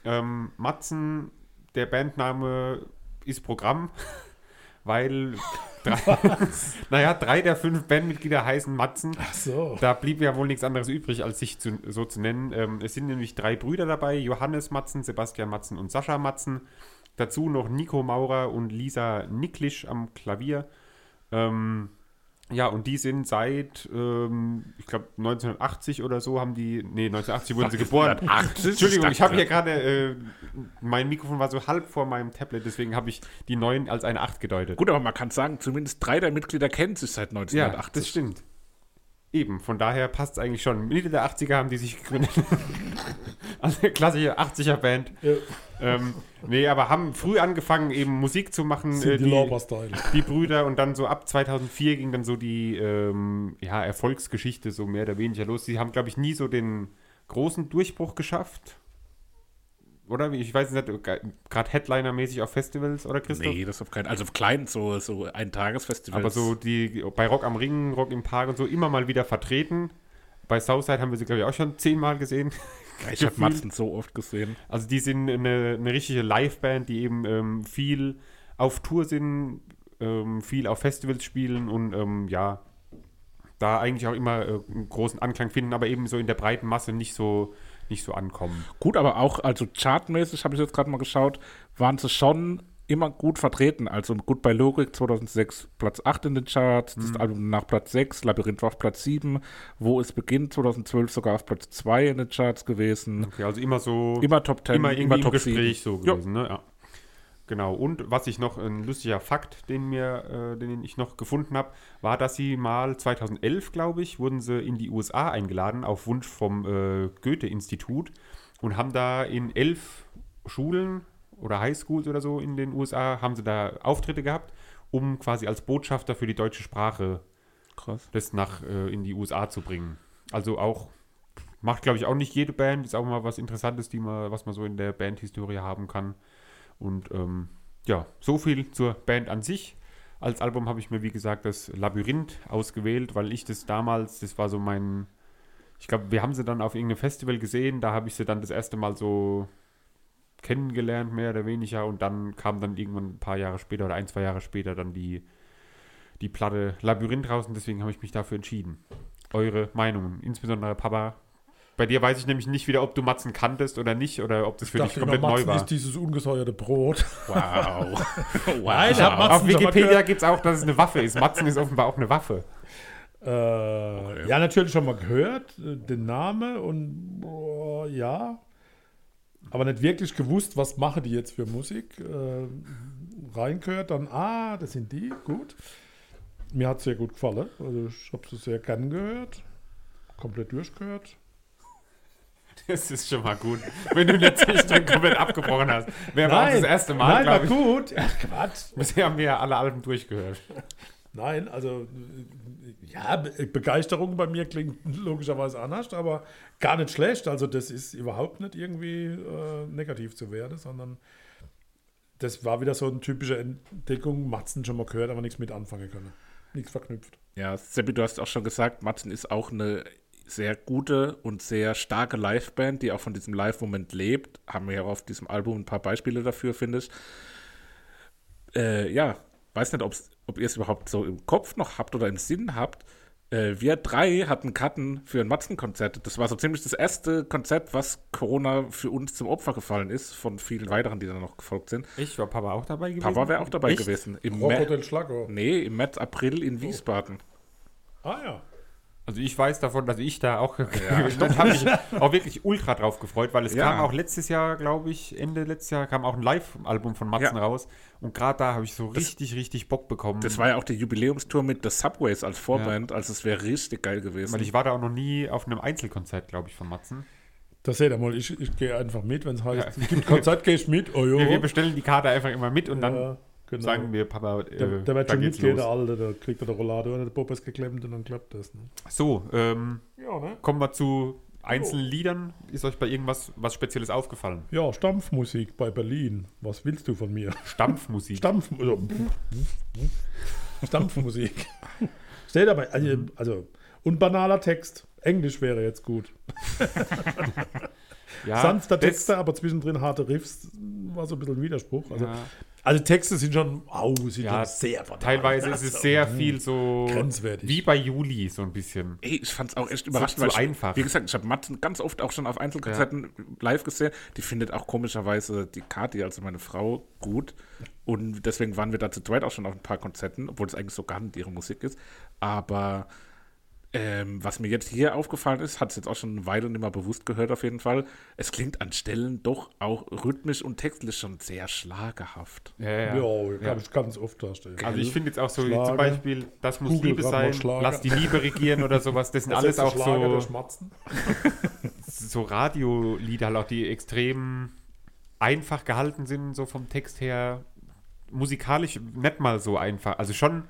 Ähm, Matzen, der Bandname ist Programm, <laughs> weil drei, <laughs> naja, drei der fünf Bandmitglieder heißen Matzen. Ach so. Da blieb ja wohl nichts anderes übrig, als sich zu, so zu nennen. Ähm, es sind nämlich drei Brüder dabei: Johannes Matzen, Sebastian Matzen und Sascha Matzen. Dazu noch Nico Maurer und Lisa Nicklisch am Klavier. Ähm, ja, und die sind seit, ähm, ich glaube, 1980 oder so haben die, nee, 1980 wurden sie geboren. <laughs> 1980? Entschuldigung, ich habe hier gerade, äh, mein Mikrofon war so halb vor meinem Tablet, deswegen habe ich die 9 als eine 8 gedeutet. Gut, aber man kann sagen, zumindest drei der Mitglieder kennen sich seit Ja, 1980. das stimmt. Eben, von daher passt es eigentlich schon. Mitte der 80er haben die sich gegründet. <laughs> also eine klassische 80er-Band. Ja. Ähm, nee, aber haben früh angefangen, eben Musik zu machen. Äh, die Lauber-Style. die Brüder und dann so ab 2004 ging dann so die ähm, ja, Erfolgsgeschichte so mehr oder weniger los. Sie haben, glaube ich, nie so den großen Durchbruch geschafft. Oder? Ich weiß nicht, gerade Headliner-mäßig auf Festivals, oder Christoph? Nee, das auf keinen Also klein, so, so ein Tagesfestival. Aber so die bei Rock am Ring, Rock im Park und so immer mal wieder vertreten. Bei Southside haben wir sie, glaube ich, auch schon zehnmal gesehen. <laughs> ich habe Matzen so oft gesehen. Also die sind eine, eine richtige Liveband, die eben ähm, viel auf Tour sind, ähm, viel auf Festivals spielen und ähm, ja, da eigentlich auch immer äh, einen großen Anklang finden, aber eben so in der breiten Masse nicht so nicht so ankommen. Gut, aber auch, also chartmäßig, habe ich jetzt gerade mal geschaut, waren sie schon immer gut vertreten. Also gut bei Logik 2006 Platz 8 in den Charts, das Mhm. Album nach Platz 6, Labyrinth war auf Platz 7, wo es beginnt 2012 sogar auf Platz 2 in den Charts gewesen. Okay, also immer so Immer Top 10, immer irgendwie im Top Gespräch 7. so gewesen, ne? Ja. Genau. Und was ich noch, ein lustiger Fakt, den mir, äh, den ich noch gefunden habe, war, dass sie mal 2011, glaube ich, wurden sie in die USA eingeladen auf Wunsch vom äh, Goethe-Institut und haben da in elf Schulen oder Highschools oder so in den USA haben sie da Auftritte gehabt, um quasi als Botschafter für die deutsche Sprache Krass. das nach äh, in die USA zu bringen. Also auch macht, glaube ich, auch nicht jede Band. Ist auch mal was Interessantes, die man, was man so in der Bandhistorie haben kann. Und ähm, ja, so viel zur Band an sich. Als Album habe ich mir, wie gesagt, das Labyrinth ausgewählt, weil ich das damals, das war so mein, ich glaube, wir haben sie dann auf irgendeinem Festival gesehen, da habe ich sie dann das erste Mal so kennengelernt, mehr oder weniger, und dann kam dann irgendwann ein paar Jahre später oder ein, zwei Jahre später dann die, die Platte Labyrinth raus und deswegen habe ich mich dafür entschieden. Eure Meinungen, insbesondere Papa. Bei dir weiß ich nämlich nicht wieder, ob du Matzen kanntest oder nicht oder ob das für dich komplett neu Matzen war. ist dieses ungesäuerte Brot. Wow. <laughs> wow. Nein, ich hab Matzen Auf Wikipedia gibt es auch, dass es eine Waffe ist. Matzen ist offenbar auch eine Waffe. Äh, Ja, natürlich schon mal gehört, äh, den Namen und boah, ja, aber nicht wirklich gewusst, was machen die jetzt für Musik. Äh, reingehört, dann, ah, das sind die, gut. Mir hat es sehr gut gefallen. Also ich habe es sehr gern gehört. Komplett durchgehört. <laughs> Das ist schon mal gut. Wenn du letztlich dann komplett abgebrochen hast. Aber auch das erste Mal, Nein, war ich. gut. Ach, Quatsch. <laughs> Bisher haben wir ja alle Alben durchgehört. Nein, also ja, Be Begeisterung bei mir klingt logischerweise anders, aber gar nicht schlecht. Also das ist überhaupt nicht irgendwie äh, negativ zu werden, sondern das war wieder so eine typische Entdeckung. Matzen schon mal gehört, aber nichts mit anfangen können. Nichts verknüpft. Ja, Seppi, du hast auch schon gesagt, Matzen ist auch eine sehr gute und sehr starke Liveband, die auch von diesem Live-Moment lebt. Haben wir ja auf diesem Album ein paar Beispiele dafür, finde ich. Äh, ja, weiß nicht, ob's, ob ihr es überhaupt so im Kopf noch habt oder im Sinn habt. Äh, wir drei hatten Karten für ein Matzen-Konzert. Das war so ziemlich das erste Konzert, was Corona für uns zum Opfer gefallen ist, von vielen weiteren, die dann noch gefolgt sind. Ich war Papa auch dabei gewesen. Papa wäre auch dabei Echt? gewesen. Im Rocco Mä- del Schlager. nee, im März, April in Wiesbaden. Ah ja. Also ich weiß davon, dass ich da auch <laughs> da habe ich auch wirklich ultra drauf gefreut, weil es Ja. kam auch letztes Jahr, glaube ich, Ende letztes Jahr kam auch ein Live-Album von Matzen Ja. raus und gerade da habe ich so richtig, richtig Bock bekommen. Das war ja auch die Jubiläumstour mit The Subways als Vorband, also es wäre richtig geil gewesen. weil ich war da auch noch nie auf einem Einzelkonzert, glaube ich, von Matzen. Das seht ihr mal, ich, ich gehe einfach mit, wenn es heißt, es gibt Konzert, gehe ich mit. Oh <laughs> jo. Wir, wir bestellen die Karte einfach immer mit und dann ja, genau. sagen wir, Papa, äh, der, der wird schon mitgehen, der. Alte, da kriegt er der Rollade oder der Bob ist geklemmt und dann klappt das. Ne? So, ähm, Ja, ne? kommen wir zu einzelnen Liedern. Ist euch bei irgendwas was Spezielles aufgefallen? Ja, Stampfmusik bei Berlin. Was willst du von mir? Stampfmusik. Stampf, also, Stampfmusik. Steht dabei, also, also, und banaler Text. Englisch wäre jetzt gut. ja, Sanfter Texte, aber zwischendrin harte Riffs. War so ein bisschen ein Widerspruch. Also, Ja. Also Texte sind schon, au, sind Ja, schon sehr banal. Teilweise ist es sehr viel so Grenzwertig. wie bei Juli so ein bisschen. Ey, ich fand's auch echt überraschend, zu weil ich, einfach. wie gesagt, ich habe Matzen ganz oft auch schon auf Einzelkonzerten live gesehen. Die findet auch komischerweise die Kati, also meine Frau, gut. Und deswegen waren wir da zu zweit auch schon auf ein paar Konzerten, obwohl es eigentlich so gar nicht ihre Musik ist. Aber ähm, was mir jetzt hier aufgefallen ist, hat es jetzt auch schon eine Weile nicht mehr bewusst gehört auf jeden Fall. Es klingt an Stellen doch auch rhythmisch und textlich schon sehr schlagerhaft. Ja, Ja, ja. kann ich ganz oft darstellen. Also ich finde jetzt auch so Schlager. zum Beispiel, das muss Google Liebe mal sein, lass die Liebe regieren oder sowas. Das sind alles auch Schlager, der so, <laughs> so Radiolieder, halt auch die extrem einfach gehalten sind, so vom Text her. Musikalisch nicht mal so einfach. Also schon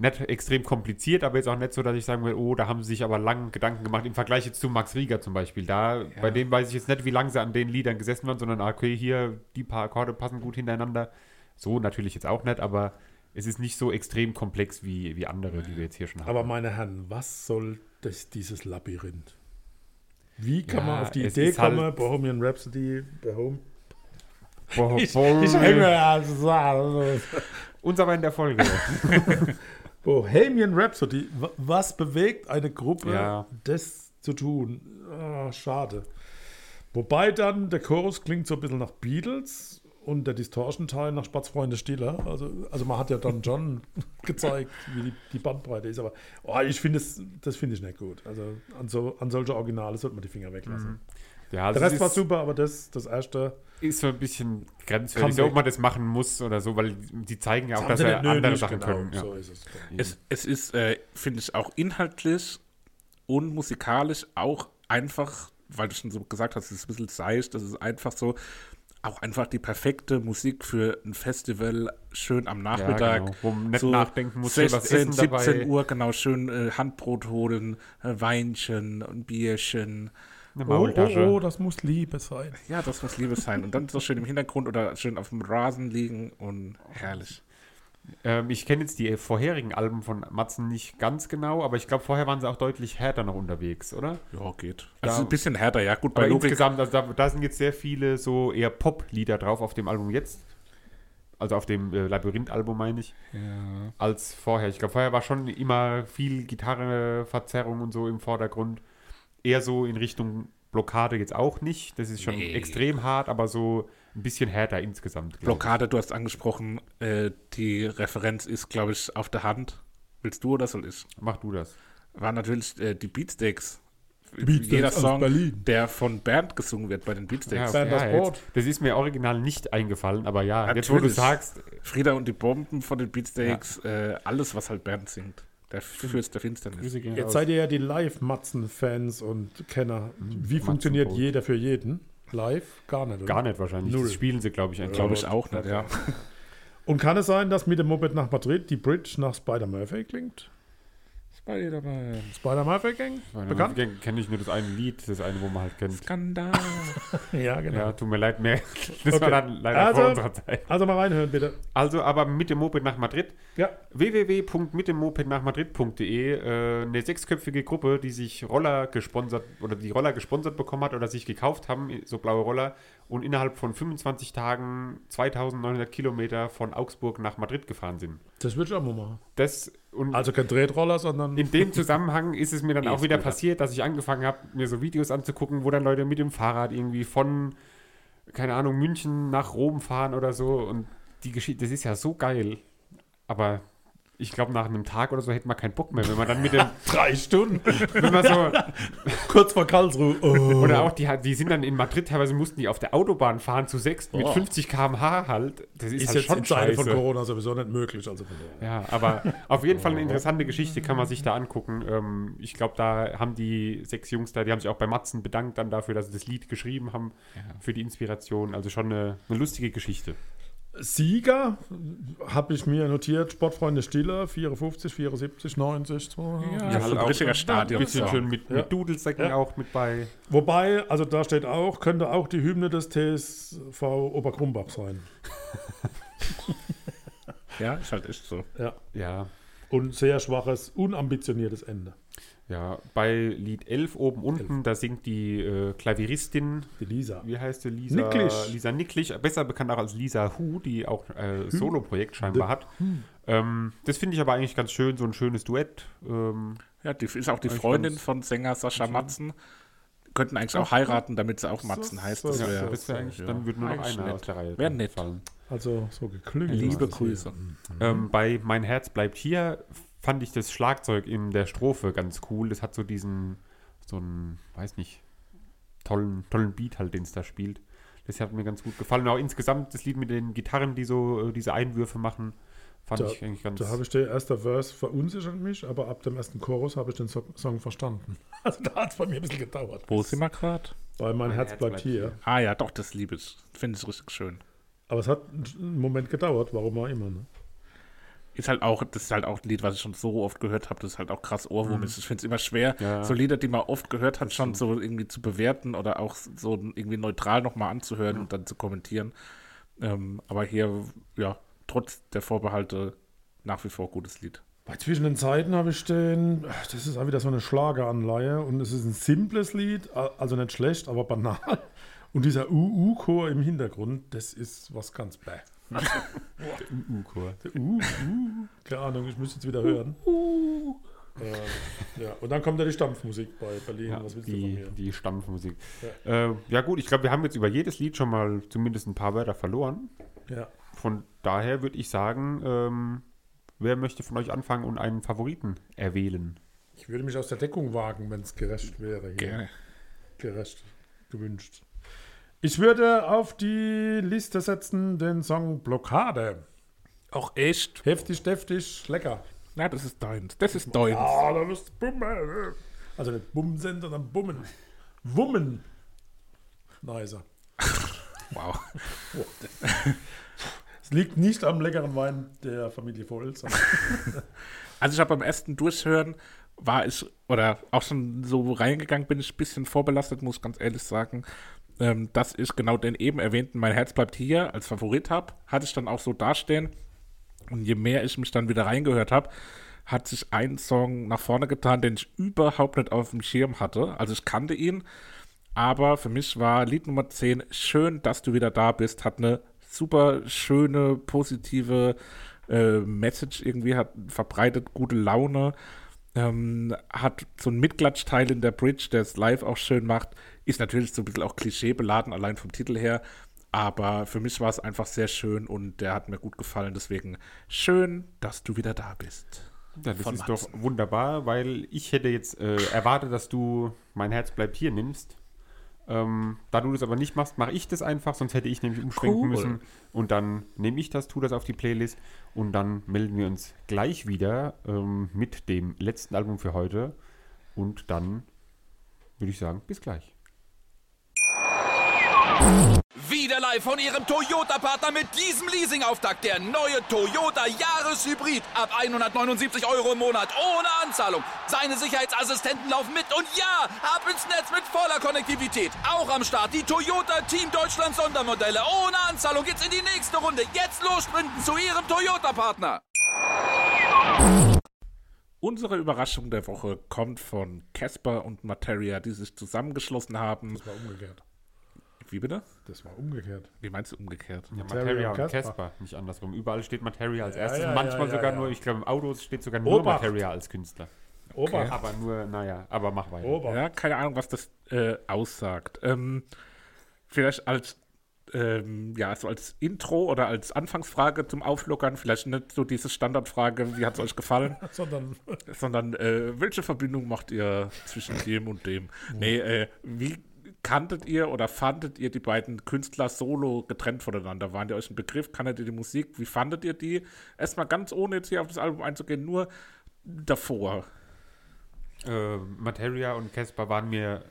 nicht extrem kompliziert, aber jetzt auch nicht so, dass ich sagen will, oh, da haben sie sich aber lang Gedanken gemacht im Vergleich jetzt zu Max Rieger zum Beispiel. Da, bei dem weiß ich jetzt nicht, wie lange sie an den Liedern gesessen waren, sondern ah, okay, hier, die paar Akkorde passen gut hintereinander. So natürlich jetzt auch nicht, aber es ist nicht so extrem komplex wie, wie andere, die wir jetzt hier schon haben. Aber meine Herren, was soll das, dieses Labyrinth? Wie kann Ja, man auf die Idee ist halt- kommen, Bohemian Rhapsody, Bohem Boah, ich, ich hänge also. Uns aber in der Folge. <laughs> <laughs> Bohemian Rhapsody, wa- was bewegt eine Gruppe, Ja. das zu tun? Ah, schade. Wobei dann der Chorus klingt so ein bisschen nach Beatles und der Distortion-Teil nach Spatzfreunde Stiller. Also, also man hat ja dann schon <laughs> gezeigt, wie die, die Bandbreite ist. Aber oh, ich finde es, das finde ich nicht gut. Also an, so, an solche Originale sollte man die Finger weglassen. Ja, also Der Rest es war super, aber das, das erste. Ist so ein bisschen grenzwertig, so, ob man das machen muss oder so, weil die zeigen ja auch, dass nicht andere Sachen genau, können. Ja. So ist es. Es, es ist, äh, finde ich, auch inhaltlich und musikalisch auch einfach, weil du schon so gesagt hast, es ist ein bisschen seicht, das ist einfach so, auch einfach die perfekte Musik für ein Festival, schön am Nachmittag. genau. Wo man nicht nachdenken muss, schön 16, was essen 17 dabei. Uhr, genau, schön äh, Handbrot holen, äh, Weinchen, ein Bierchen. Eine Oh, Maultasche. oh, oh, das muss Liebe sein. Ja, das muss Liebe sein. Und dann so schön im Hintergrund oder schön auf dem Rasen liegen und herrlich. Ähm, ich kenne jetzt die vorherigen Alben von Matzen nicht ganz genau, aber ich glaube, vorher waren sie auch deutlich härter noch unterwegs, oder? Ja, geht. Da- Also ein bisschen härter, ja. Gut, bei Aber Logik. insgesamt, also da, da sind jetzt sehr viele so eher Pop-Lieder drauf auf dem Album jetzt. Also auf dem äh, Labyrinth-Album meine ich, Ja. als vorher. Ich glaube, vorher war schon immer viel Gitarreverzerrung und so im Vordergrund. Eher so in Richtung Blockade jetzt auch nicht. Das ist schon Nee. extrem hart, aber so ein bisschen härter insgesamt. glaub ich. Blockade, du hast angesprochen, äh, die Referenz ist, glaube ich, auf der Hand. Willst du oder soll ich? Mach du das. War natürlich äh, die Beatsteaks. Beatsteaks Jeder aus Song, Berlin. der von Bernd gesungen wird bei den Beatsteaks. Bernd das jetzt, das ist mir original nicht eingefallen, aber ja, jetzt wo du Natürlich. sagst, Frieda und die Bomben von den Beatsteaks, äh, alles, was halt Bernd singt. Der Fürst der Finsternis. Jetzt raus. seid ihr ja die Live-Matzen-Fans und Kenner. Wie Matzen funktioniert jeder für jeden? Live? Gar nicht, oder? Gar nicht wahrscheinlich. Null. Das spielen sie, glaube ich, eigentlich. Glaube ich auch nicht, ja. Und kann es sein, dass mit dem Moped nach Madrid die Bridge nach Spider-Murphy klingt? Spider-Man. Spider-Murphy Gang? Bekannt? Kenne ich nur das eine Lied, das eine, wo man halt kennt. Skandal. <laughs> Ja, genau. Ja, tut mir leid, mehr. <laughs> Das Okay. war dann leider Also- vor unserer Zeit. Also mal reinhören, bitte. Also, aber mit dem Moped nach Madrid. Ja. www.mitdemmopednachmadrid.de äh, eine sechsköpfige Gruppe, die sich Roller gesponsert oder die Roller gesponsert bekommen hat oder sich gekauft haben, so blaue Roller, und innerhalb von 25 Tagen 2900 Kilometer von Augsburg nach Madrid gefahren sind. Das würde ich auch mal machen. Das und Also kein Tretroller, sondern in dem Zusammenhang <laughs> ist es mir dann auch wieder passiert, dass ich angefangen habe, mir so Videos anzugucken, wo dann Leute mit dem Fahrrad irgendwie von, keine Ahnung, München nach Rom fahren oder so. Und die Geschichte, das ist ja so geil. Aber ich glaube, nach einem Tag oder so hätte man keinen Bock mehr, wenn man dann mit dem, <laughs> drei Stunden. wenn man so, <laughs> Kurz vor Karlsruhe. Oh. oder auch die, die sind dann in Madrid, teilweise mussten die auf der Autobahn fahren zu sechs mit Oh. 50 km/h halt. Das ist, ist halt jetzt schon in Zeiten von. Corona sowieso nicht möglich. Also. Ja, aber auf jeden Fall eine interessante Geschichte kann man sich da angucken. Ähm, ich glaube, da haben die sechs Jungs da, die haben sich auch bei Matzen bedankt dann dafür, dass sie das Lied geschrieben haben, für die Inspiration. Also schon eine, eine lustige Geschichte. Sieger habe ich mir notiert: Sportfreunde Stiller, 54, 74, 90. So. Ja, so ein auch richtiger ein Stadion. bisschen schön mit, Ja. mit Dudelsäcken Ja. auch mit bei. Wobei, also da steht auch, könnte auch die Hymne des TSV Oberkrumbach sein. <laughs> Ja, ist halt echt so. Ja. Ja, Und sehr schwaches, unambitioniertes Ende. Ja. Bei Lied 11 oben unten, da singt die äh, Klavieristin, Die Lisa. wie heißt sie? Lisa Nicklisch. Lisa Nicklisch, besser bekannt auch als Lisa Hu, die auch äh, Solo-Projekt scheinbar hat. Ähm, das finde ich aber eigentlich ganz schön, so ein schönes Duett. Ähm, Ja, die ist auch die Freundin von Sänger Sascha Matzen. Könnten eigentlich auch heiraten, damit sie auch Matzen heißt. Das so, wär, ja, das wäre eigentlich, ja, dann würde nur noch einer nett. aus der Reihe Wär nett. fallen. Also so geklüngt. Liebe. Grüße. Ähm, bei Mein Herz bleibt hier fand ich das Schlagzeug in der Strophe ganz cool. Das hat so diesen, so einen, weiß nicht, tollen, tollen Beat halt, den es da spielt. Das hat mir ganz gut gefallen. Und auch insgesamt das Lied mit den Gitarren, die so äh, diese Einwürfe machen, fand Da, ich eigentlich ganz. da habe ich der erste Verse verunsichert mich, aber ab dem ersten Chorus habe ich den so Song verstanden. <laughs> Also da hat es bei mir ein bisschen gedauert. Wo sind wir gerade? Weil mein, Herz, bleibt hier. Ah ja, doch, das liebe ich. Finde ich richtig schön. Aber es hat einen Moment gedauert, warum auch immer. Ne? Ist halt auch, das ist halt auch ein Lied, was ich schon so oft gehört habe, das ist halt auch krass Ohrwurm ist. Ich finde es immer schwer, Ja. so Lieder, die man oft gehört hat, schon so irgendwie zu bewerten oder auch so irgendwie neutral nochmal anzuhören und dann zu kommentieren. Ähm, aber hier, ja, trotz der Vorbehalte nach wie vor gutes Lied. Bei Zwischen den Zeiten habe ich stehen, das ist auch wieder so eine Schlageranleihe und es ist ein simples Lied, also nicht schlecht, aber banal. Und dieser UU-Chor im Hintergrund, das ist was ganz bäh. <laughs> U-Chor. Der Uh, uh, keine Ahnung, ich müsste jetzt wieder hören. Äh, ja, und dann kommt ja die Stampfmusik bei Berlin. Ja, was willst du von die, mir? die Stampfmusik. Ja, äh, ja gut, ich glaube, wir haben jetzt über jedes Lied schon mal zumindest ein paar Wörter verloren. Ja. Von daher würde ich sagen, ähm, wer möchte von euch anfangen und einen Favoriten erwählen? Ich würde mich aus der Deckung wagen, wenn es gerecht wäre. Hier. Gerne. Gerecht gewünscht. Ich würde auf die Liste setzen den Song Blockade. Auch echt? Heftig, deftig, lecker. Na, das ist deins. Das ist deins. Ah, da wirst du bummen. Also nicht bumsen, sondern bummen. Wummen. Nicer. <laughs> Wow. <laughs> Es liegt nicht am leckeren Wein der Familie Volz. <laughs> Also ich habe beim ersten Durchhören war ich, oder auch schon so reingegangen bin ich ein bisschen vorbelastet, muss ich ganz ehrlich sagen, ähm, dass ich genau den eben erwähnten Mein Herz bleibt hier als Favorit habe. Hatte ich dann auch so dastehen. Und je mehr ich mich dann wieder reingehört habe, hat sich ein Song nach vorne getan, den ich überhaupt nicht auf dem Schirm hatte. Also ich kannte ihn, aber für mich war Lied Nummer 10 Schön, dass du wieder da bist, hat eine super schöne, positive äh, Message irgendwie, hat verbreitet gute Laune, ähm, hat so einen Mitklatschteil in der Bridge, der es live auch schön macht, ist natürlich so ein bisschen auch klischeebeladen, allein vom Titel her, aber für mich war es einfach sehr schön und der hat mir gut gefallen, deswegen schön, dass du wieder da bist. Ja, das ist Matzen. doch wunderbar, weil ich hätte jetzt äh, erwartet, dass du mein Herz bleibt hier nimmst. Ähm, da du das aber nicht machst, mache ich das einfach, sonst hätte ich nämlich umschwenken Cool. müssen. Und dann nehme ich das, tue das auf die Playlist und dann melden wir uns gleich wieder ähm, mit dem letzten Album für heute. Und dann würde ich sagen, bis gleich. Wieder live von Ihrem Toyota-Partner mit diesem Leasing-Auftakt. Der neue Toyota Jahreshybrid. Ab 179 Euro im Monat. Ohne Anzahlung. Seine Sicherheitsassistenten laufen mit. Und ja, ab ins Netz mit voller Konnektivität. Auch am Start die Toyota Team Deutschland Sondermodelle. Ohne Anzahlung geht's in die nächste Runde. Jetzt los sprinten zu Ihrem Toyota-Partner. Unsere Überraschung der Woche kommt von Casper und Materia, die sich zusammengeschlossen haben. Das war umgekehrt. Wie bitte? Das war umgekehrt. Wie meinst du umgekehrt? Ja, Materia und Casper. Nicht andersrum. Überall steht Materia als Ja, erstes. ja, Manchmal ja, ja, sogar ja. nur, ich glaube, im Auto steht sogar nur Obacht. Materia als Künstler. Obacht. Aber nur, naja, aber mach weiter. Obacht. Ja, keine Ahnung, was das äh, aussagt. Ähm, vielleicht als ähm, ja, so als Intro oder als Anfangsfrage zum Auflockern, vielleicht nicht so diese Standardfrage, wie hat es euch gefallen, <laughs> Sondern sondern äh, welche Verbindung macht ihr zwischen dem und dem? Nee, äh, wie kanntet ihr oder fandet ihr die beiden Künstler solo getrennt voneinander? Waren die euch ein Begriff? Kanntet ihr die Musik? Wie fandet ihr die? Erstmal ganz ohne jetzt hier auf das Album einzugehen, nur davor. Äh, Materia und Casper waren mir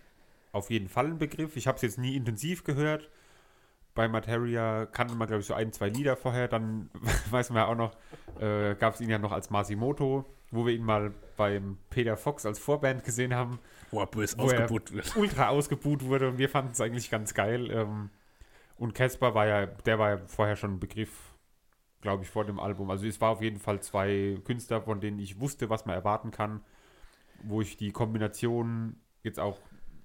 auf jeden Fall ein Begriff. Ich habe es jetzt nie intensiv gehört. Bei Materia kannte man, glaube ich, so ein, zwei Lieder vorher. Dann <laughs> weiß man ja auch noch, äh, gab es ihn ja noch als Masimoto, wo wir ihn mal beim Peter Fox als Vorband gesehen haben. Wo er böse Wo ausgebucht wird. <laughs> ultra ausgebuht wurde und wir fanden es eigentlich ganz geil. Ähm, und Casper war ja, der war ja vorher schon ein Begriff, glaube ich, vor dem Album. Also es war auf jeden Fall zwei Künstler, von denen ich wusste, was man erwarten kann, wo ich die Kombination jetzt auch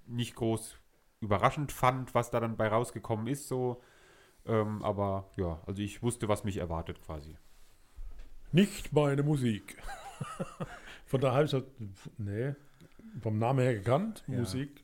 nicht groß überraschend fand, was da dann bei rausgekommen ist, so. Ähm, aber ja, also ich wusste, was mich erwartet quasi. nicht meine Musik. <laughs> Von daher habe ich halt, nee, vom Namen her gekannt, Musik.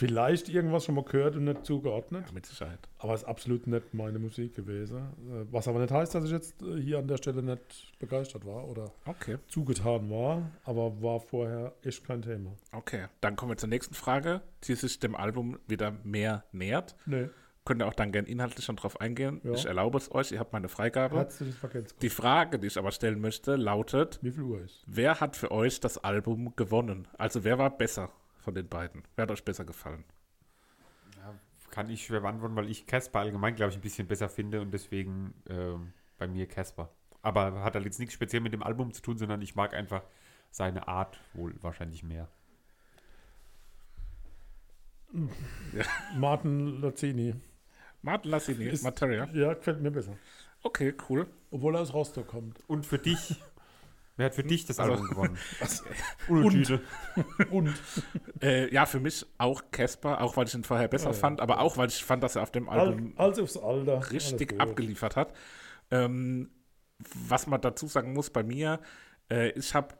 Vielleicht irgendwas schon mal gehört und nicht zugeordnet. Mit Sicherheit. Aber es ist absolut nicht meine Musik gewesen. Äh, Was aber nicht heißt, dass ich jetzt äh, hier an der Stelle nicht begeistert war oder Okay. zugetan war. Aber war vorher echt kein Thema. Okay, dann kommen wir zur nächsten Frage, die sich dem Album wieder mehr nähert. Nee, Könnt ihr auch dann gern inhaltlich schon drauf eingehen. Ja. Ich erlaube es euch, ihr habt meine Freigabe. herzliches Vergelt's. Die Frage, die ich aber stellen möchte, lautet: Wie viel Uhr ist? Wer hat für euch das Album gewonnen? Also, wer war besser von den beiden? Wer hat euch besser gefallen? Kann ich schwer beantworten, weil ich Casper allgemein, glaube ich, ein bisschen besser finde und deswegen ähm, bei mir Casper. Aber hat halt jetzt nichts speziell mit dem Album zu tun, sondern ich mag einfach seine Art wohl wahrscheinlich mehr. <laughs> Martin Lazzini. Martin Lassini, Ist- Materia. Ja, gefällt mir besser. Okay, cool. Obwohl er aus Rostock kommt. Und für dich, wer hat für dich das Also- Album gewonnen? <laughs> Und, <laughs> und Äh, ja, für mich auch Casper, auch weil ich ihn vorher besser fand, aber auch weil ich fand, dass er auf dem Album Al- Alter. richtig abgeliefert hat. Ähm, was man dazu sagen muss bei mir, äh, ich habe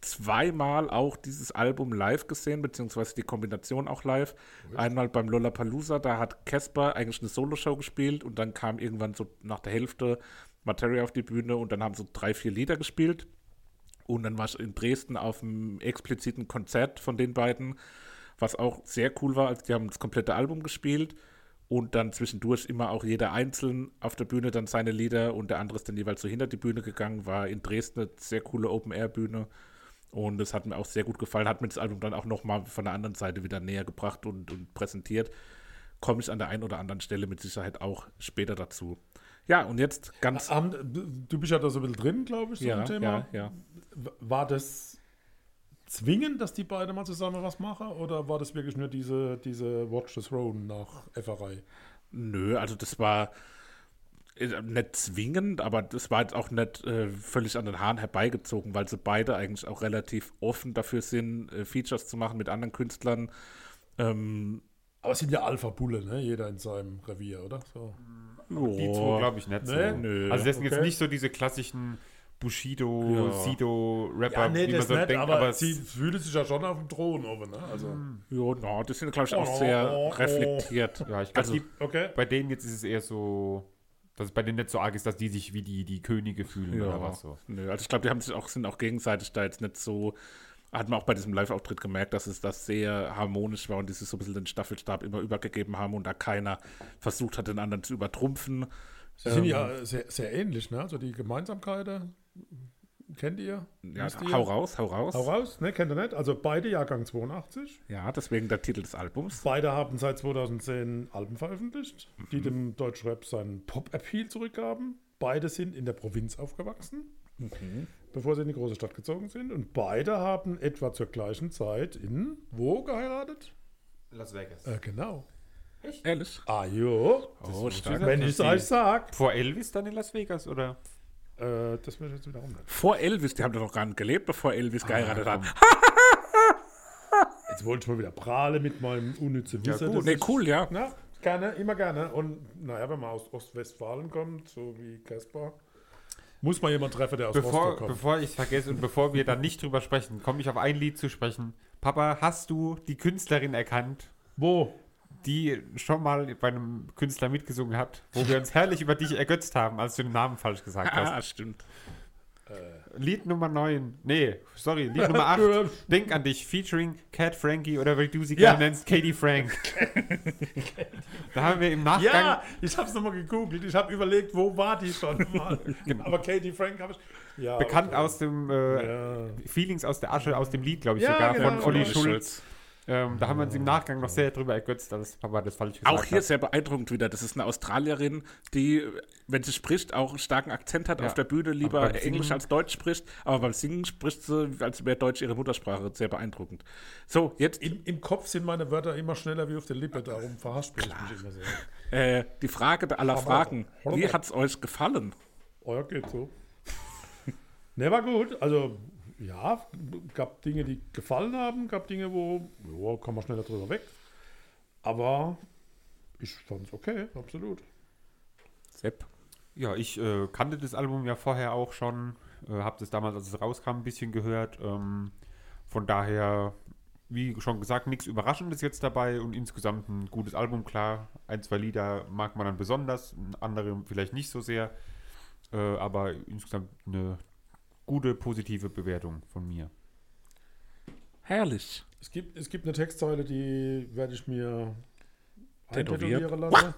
zweimal auch dieses Album live gesehen, beziehungsweise die Kombination auch live. Einmal beim Lollapalooza, da hat Casper eigentlich eine Soloshow gespielt und dann kam irgendwann so nach der Hälfte Materia auf die Bühne und dann haben so drei, vier Lieder gespielt. Und dann war ich in Dresden auf einem expliziten Konzert von den beiden, was auch sehr cool war. Also die haben das komplette Album gespielt und dann zwischendurch immer auch jeder einzeln auf der Bühne dann seine Lieder und der andere ist dann jeweils so hinter die Bühne gegangen. War in Dresden eine sehr coole Open-Air-Bühne und das hat mir auch sehr gut gefallen. Hat mir das Album dann auch nochmal von der anderen Seite wieder näher gebracht und, und präsentiert. Komme ich an der einen oder anderen Stelle mit Sicherheit auch später dazu. Ja, und jetzt ganz. Haben- Du bist ja da so ein bisschen drin, glaube ich, so ja, im Thema. ja, ja. War das zwingend, dass die beiden mal zusammen was machen? Oder war das wirklich nur diese, diese Watch the Throne nach Efferei? Nö, also das war äh, nicht zwingend, aber das war jetzt auch nicht äh, völlig an den Haaren herbeigezogen, weil sie beide eigentlich auch relativ offen dafür sind, äh, Features zu machen mit anderen Künstlern. Ähm, Aber es sind ja Alpha-Bulle, ne? Jeder in seinem Revier, oder? So. Die zwei glaube ich nicht Nee? so. Nö. Also das sind jetzt Okay. nicht so diese klassischen Bushido, Ja. Sido, Rapper, Ja, nee, wie man so nicht, denkt, aber, aber sie es- fühlt sich ja schon auf dem Thron oben, ne? Also, ja, na, das sind, glaube ich, auch Oh, sehr oh, oh. reflektiert. ja, ich glaube, Also- okay. bei denen jetzt ist es eher so, dass es bei denen nicht so arg ist, dass die sich wie die, die Könige fühlen oder was so. Nö, also ich glaube, die haben sich auch, sind auch gegenseitig da jetzt nicht so, hat man auch bei diesem Live-Auftritt gemerkt, dass es das sehr harmonisch war und die sich so ein bisschen den Staffelstab immer übergegeben haben und da keiner versucht hat, den anderen zu übertrumpfen. Sie sind ja sehr, sehr ähnlich, ne? Also die Gemeinsamkeiten, kennt ihr? Ja, ihr? hau raus, hau raus. Hau raus, ne? Kennt ihr nicht? Also beide Jahrgang 82. Ja, deswegen der Titel des Albums. Beide haben seit 2010 Alben veröffentlicht, die dem Deutschrap seinen Pop-Appeal zurückgaben. Beide sind in der Provinz aufgewachsen, bevor sie in die große Stadt gezogen sind. Und beide haben etwa zur gleichen Zeit in wo geheiratet? Las Vegas. Äh, genau. Ehrlich? Ah, jo. Oh, stark. Wenn ich es euch sag. Vor Elvis dann in Las Vegas, oder? Äh, das ich jetzt wiederum nicht. Vor Elvis, die haben doch noch gar nicht gelebt, bevor Elvis geheiratet hat. Jetzt wollte ich mal wieder prahle mit meinem unnützen Wissen. gut. das Nee, cool, ja. Na, gerne, immer gerne. Und naja, wenn man aus Ostwestfalen kommt, so wie Caspar, muss man jemanden treffen, der aus Bevor, Rostock kommt. bevor ich es vergesse und bevor wir dann nicht drüber sprechen, komme ich auf ein Lied zu sprechen. Papa, hast du die Künstlerin erkannt, Wo? die schon mal bei einem Künstler mitgesungen hat, wo wir uns herrlich über dich ergötzt haben, als du den Namen falsch gesagt hast? Ah, stimmt. Lied Nummer 9. Nee, sorry, Lied Nummer <laughs> 8. Denk an dich, featuring Cat Frankie oder wie du sie Ja. gerne nennst, Katie Frank. <laughs> da haben wir im Nachgang. Ja, ich habe es nochmal gegoogelt. Ich habe überlegt, wo war die schon mal. <laughs> Aber Katie Frank habe ich. Ja, Genau. Bekannt okay. aus dem äh, Ja. Feelings aus der Asche, aus dem Lied, glaube ich, Ja, sogar genau, von Olli genau. Schulz. Ähm, da haben wir uns im Nachgang noch sehr drüber ergötzt, dass Papa das falsch gesagt Auch hier hat. sehr beeindruckend wieder. Das ist eine Australierin, die, wenn sie spricht, auch einen starken Akzent hat Ja. auf der Bühne, lieber Englisch Singen- als Deutsch spricht. Aber beim Singen spricht sie, als wäre Deutsch ihre Muttersprache. Sehr beeindruckend. So, jetzt Im, Im Kopf sind meine Wörter immer schneller wie auf der Lippe, darum verhaspel ich mich immer sehr. äh, die Frage aller Aber- Fragen. Wie hat es euch gefallen? Ja, geht so. ne, war gut. Also, ja, gab Dinge, die gefallen haben, gab Dinge, wo, ja, kann man schneller drüber weg. Aber ich fand es okay, absolut. Sepp. Ja, ich äh, kannte das Album ja vorher auch schon, äh, habe das damals, als es rauskam, ein bisschen gehört. Ähm, von daher, wie schon gesagt, nichts Überraschendes jetzt dabei und insgesamt ein gutes Album, klar. Ein, zwei Lieder mag man dann besonders, andere vielleicht nicht so sehr, äh, aber insgesamt eine gute, positive Bewertung von mir. Herrlich. Es gibt, es gibt eine Textzeile, die werde ich mir eintätowieren lassen.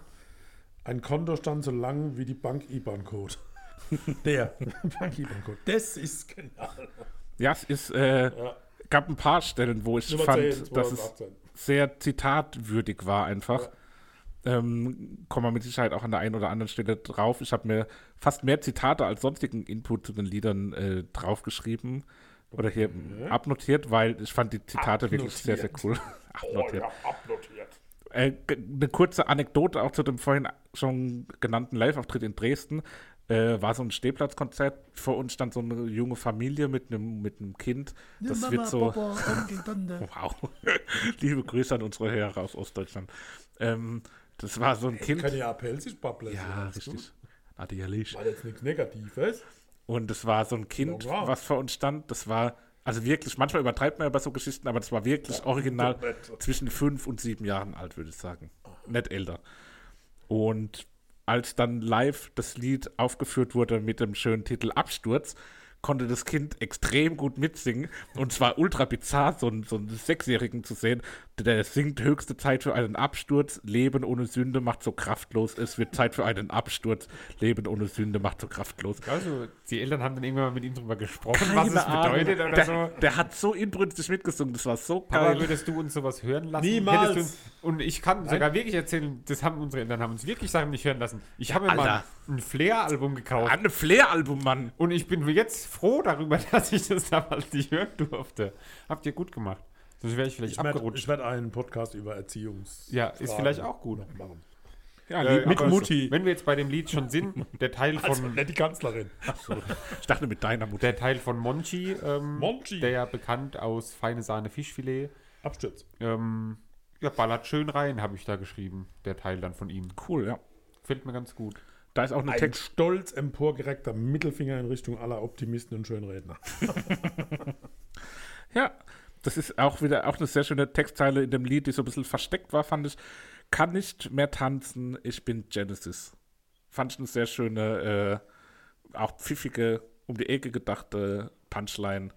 Ein Kontostand so lang wie die Bank-IBAN-Code. <laughs> Der <laughs> Bank-IBAN-Code. Das ist genial. Ja, es ist, äh, Ja. gab ein paar Stellen, wo ich Nummer fand, 10, dass es 2018. sehr zitatwürdig war einfach. Ähm, kommen wir mit Sicherheit auch an der einen oder anderen Stelle drauf. Ich habe mir fast mehr Zitate als sonstigen Input zu den Liedern äh, draufgeschrieben oder hier abnotiert, weil ich fand die Zitate wirklich sehr, sehr cool. <laughs> <laughs> abnotiert. Äh, g- eine kurze Anekdote auch zu dem vorhin schon genannten Live-Auftritt in Dresden. Äh, war so ein Stehplatzkonzert. Vor uns stand so eine junge Familie mit einem mit einem Kind. Das wird so. <laughs> Wow. Liebe Grüße an unsere Hörer aus Ostdeutschland. Ähm, das war so ein Kind. Kann ja pelzig babbeln. Ja, richtig. Natürlich. War jetzt nichts Negatives. Und es war so ein Kind, Ja, was vor uns stand. Das war, also wirklich, manchmal übertreibt man ja bei so Geschichten, aber das war wirklich original <laughs> nett. zwischen fünf und sieben Jahren alt, würde ich sagen. Nicht älter. Und als dann live das Lied aufgeführt wurde mit dem schönen Titel Absturz, konnte das Kind extrem gut mitsingen. Und zwar ultra bizarr, so einen, so einen Sechsjährigen zu sehen, der singt höchste Zeit für einen Absturz, Leben ohne Sünde macht so kraftlos, es wird Zeit für einen Absturz, Leben ohne Sünde macht so kraftlos. Also, die Eltern haben dann irgendwann mal mit ihm drüber gesprochen, was es Keine Ahnung. bedeutet oder der, so. der hat so inbrünstig mitgesungen, das war so Aber geil. würdest du uns sowas hören lassen? Niemals. Du, und ich kann sogar wirklich erzählen, das haben unsere Eltern haben uns wirklich Sachen nicht hören lassen. Ich habe mir mal Alter. ein Flair-Album gekauft. Ein Flair-Album, Mann. Und ich bin jetzt froh darüber, <laughs> dass ich das damals nicht hören durfte. Habt ihr gut gemacht. Sonst wäre ich vielleicht Ich werde abgerutscht. werd einen Podcast über Erziehungs. Ja, ist vielleicht auch gut. machen. Ja, Äh, mit aber Mutti. Wenn wir jetzt bei dem Lied schon sind, der Teil <laughs> Also, von, nicht die Kanzlerin. ich dachte mit deiner Mutter. der Teil von Monchi, ähm, Monchi. der ja bekannt aus Feine Sahne Fischfilet, Absturz. ähm, ja, ballert schön rein, habe ich da geschrieben. Der Teil dann von ihm. Cool, ja. Fällt mir ganz gut. Da ist auch eine Ein Text. stolz emporgereckter Mittelfinger in Richtung aller Optimisten und Schönredner. <laughs> <laughs> Ja, das ist auch wieder auch eine sehr schöne Textzeile in dem Lied, die so ein bisschen versteckt war, fand ich. Kann nicht mehr tanzen, ich bin Genesis. Fand ich eine sehr schöne, äh, auch pfiffige, um die Ecke gedachte Punchline.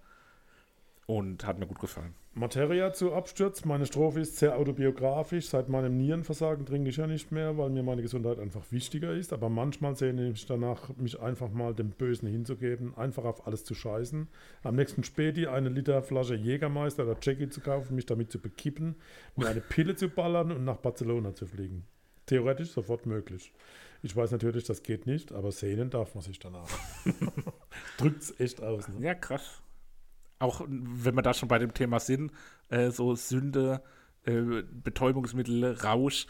Und hat mir gut gefallen. Materia zu Absturz. Meine Strophe ist sehr autobiografisch. Seit meinem Nierenversagen trinke ich ja nicht mehr, weil mir meine Gesundheit einfach wichtiger ist. Aber manchmal sehne ich danach, mich einfach mal dem Bösen hinzugeben, einfach auf alles zu scheißen. Am nächsten Späti eine Liter Flasche Jägermeister oder Jackie zu kaufen, mich damit zu bekippen, mir eine Pille zu ballern und nach Barcelona zu fliegen. Theoretisch sofort möglich. Ich weiß natürlich, das geht nicht, aber sehnen darf man sich danach. <laughs> Drückt's echt aus. Ne? Ja, krass. Auch wenn wir da schon bei dem Thema sind, äh, so Sünde, äh, Betäubungsmittel, Rausch,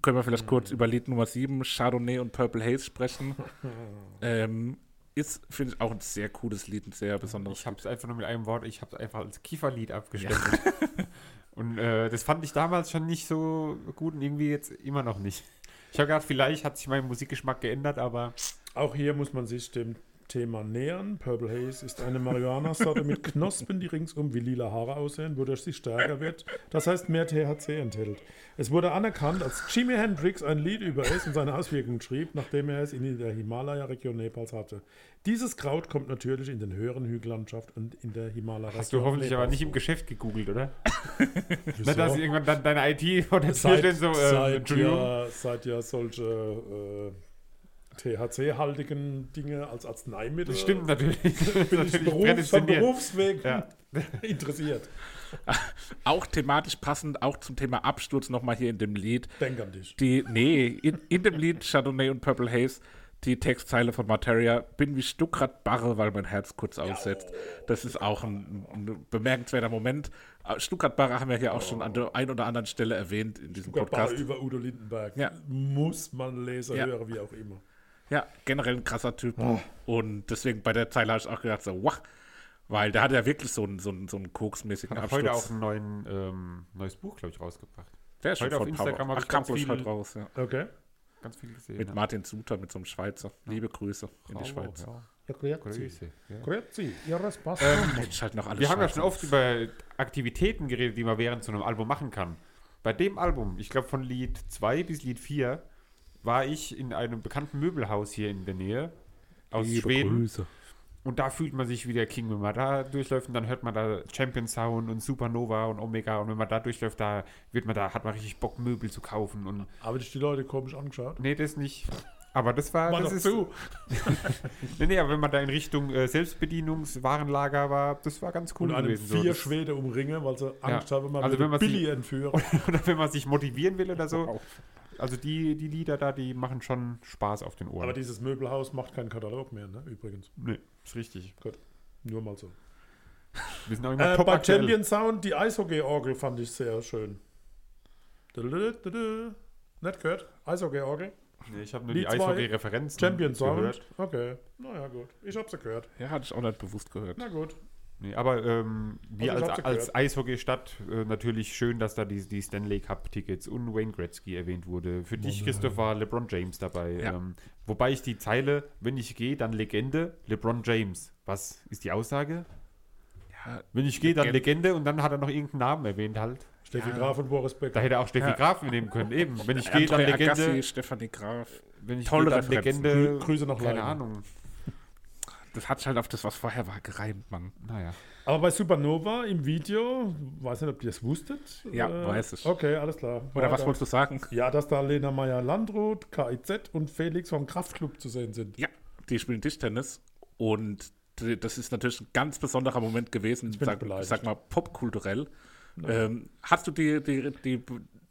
können wir vielleicht kurz über Lied Nummer 7, Chardonnay und Purple Haze sprechen. <laughs> ähm, ist, finde ich, auch ein sehr cooles Lied, ein sehr besonderes Ich habe es einfach nur mit einem Wort, ich habe es einfach als Kieferlied abgestempelt. <laughs> <laughs> und äh, das fand ich damals schon nicht so gut und irgendwie jetzt immer noch nicht. Ich habe gedacht, vielleicht hat sich mein Musikgeschmack geändert, aber Auch hier muss man sich dem Thema nähern. Purple Haze ist eine Marihuana-Sorte mit Knospen, die ringsum wie lila Haare aussehen, wodurch sie stärker wird. Das heißt, mehr THC enthält. Es wurde anerkannt, als Jimi Hendrix ein Lied über es und seine Auswirkungen schrieb, nachdem er es in der Himalaya-Region Nepals hatte. Dieses Kraut kommt natürlich in den höheren Hügellandschaft und in der Himalaya-Region. hast du hoffentlich aber Nepals nicht im geschäft gegoogelt, oder? <laughs> Nicht, dass irgendwann deine IT vor der Tür steht, so, äh, seit, ja, seit ja solche äh, THC-haltigen Dinge als Arzneimittel Das stimmt natürlich. <laughs> Bin ich natürlich Beruf, vom. Berufsweg Ja. <laughs> interessiert. <laughs> Auch thematisch passend, auch zum Thema Absturz nochmal hier in dem Lied. Denk an dich. Die, nee, in, in dem Lied Chardonnay und Purple Haze, die Textzeile von Materia, bin wie Stuckrad Barre, weil mein Herz kurz aussetzt. Das ist auch ein, ein bemerkenswerter Moment. Äh, Stuckrad Barre haben wir hier auch schon an der einen oder anderen Stelle erwähnt in diesem Sogar Podcast. über Udo Lindenberg. Ja. Muss man Leser Ja. hören, wie auch immer. Ja, generell ein krasser Typ. Ah. Und deswegen bei der Zeile habe ich auch gedacht, so, wach, weil der hat ja wirklich so einen, so einen, so einen koksmäßigen Absturz. heute auch ein neuen, ähm, neues Buch, glaube ich, rausgebracht. der ist schon heute auf von Power. Instagram habe Ach, ich ganz viel- heute raus, ja. Okay. Ganz viel gesehen. Mit ja. Martin Suter, mit so einem Schweizer. Liebe Grüße in die Schweiz. ja. Ja, grüezi. Ja. Grüezi. Ja, das passt. Jetzt halt noch alles Wir haben ja schon oft über Aktivitäten geredet, die man während so einem Album machen kann. Bei dem Album, ich glaube von Lied 2 bis Lied 4, war ich in einem bekannten Möbelhaus hier in der Nähe aus Liebe Schweden. Grüße. Und da fühlt man sich wie der King, wenn man da durchläuft und dann hört man da Champion Sound und Supernova und Omega und wenn man da durchläuft, da wird man da, hat man richtig Bock, Möbel zu kaufen und Habe ich die Leute komisch angeschaut? nee, das nicht. Aber das war, Mach das ist, zu. <laughs> nee, nee, aber wenn man da in Richtung äh, Selbstbedienungswarenlager war, das war ganz cool Und einem gewesen. so. vier Das- Schwede umringe, weil sie Angst haben, man Also wenn man Billy sich- entführen. <laughs> Oder wenn man sich motivieren will oder so. Also die, die Lieder da, die machen schon Spaß auf den Ohren. Aber dieses Möbelhaus macht keinen Katalog mehr, ne? Übrigens. nee, ist richtig. Nur mal so. Wir sind auch immer Äh, top bei aktuell. Champion Sound, die Eishockey-Orgel fand ich sehr schön. Nicht gehört? Eishockey-Orgel? Nee, ich habe nur Die die zwei Eishockey-Referenzen Champion Sound? gehört. Okay. Naja, gut. Ich hab's ja gehört. Ja, hatte ich auch nicht bewusst gehört. Na gut. Nee, aber ähm, wir Also, als, als. Eishockey-Stadt äh, natürlich schön, dass da die, die Stanley Cup-Tickets und Wayne Gretzky erwähnt wurde. Für dich, Christoph, war LeBron James dabei. Ja. Ähm, wobei ich die Zeile, wenn ich gehe, dann Legende, LeBron James. Was ist die Aussage? Ja, Wenn ich gehe, dann Legend- Legende und dann hat er noch irgendeinen Namen erwähnt halt. Steffi Ja. Graf und Boris Becker. Da hätte er auch Steffi Ja. Graf nehmen können. Eben, wenn ich gehe, dann Legende. Agassi, Stefanie Graf. Wenn ich Tolle gehe, dann. Legende. Grü- Grüße nach Keine Leiden. Ahnung. Das hat sich halt auf das, was vorher war, gereimt, Mann. Naja. Aber bei Supernova im Video, weiß nicht, ob ihr das wusstet. Ja, weiß ich. Okay, alles klar. Oder was Weiter. wolltest du sagen? Ja, dass da Lena Meyer-Landrut, KIZ und Felix vom Kraftclub zu sehen sind. Ja, die spielen Tischtennis und das ist natürlich ein ganz besonderer Moment gewesen, bin sag, beleidigt. sag mal popkulturell. Ähm, hast du die, die, die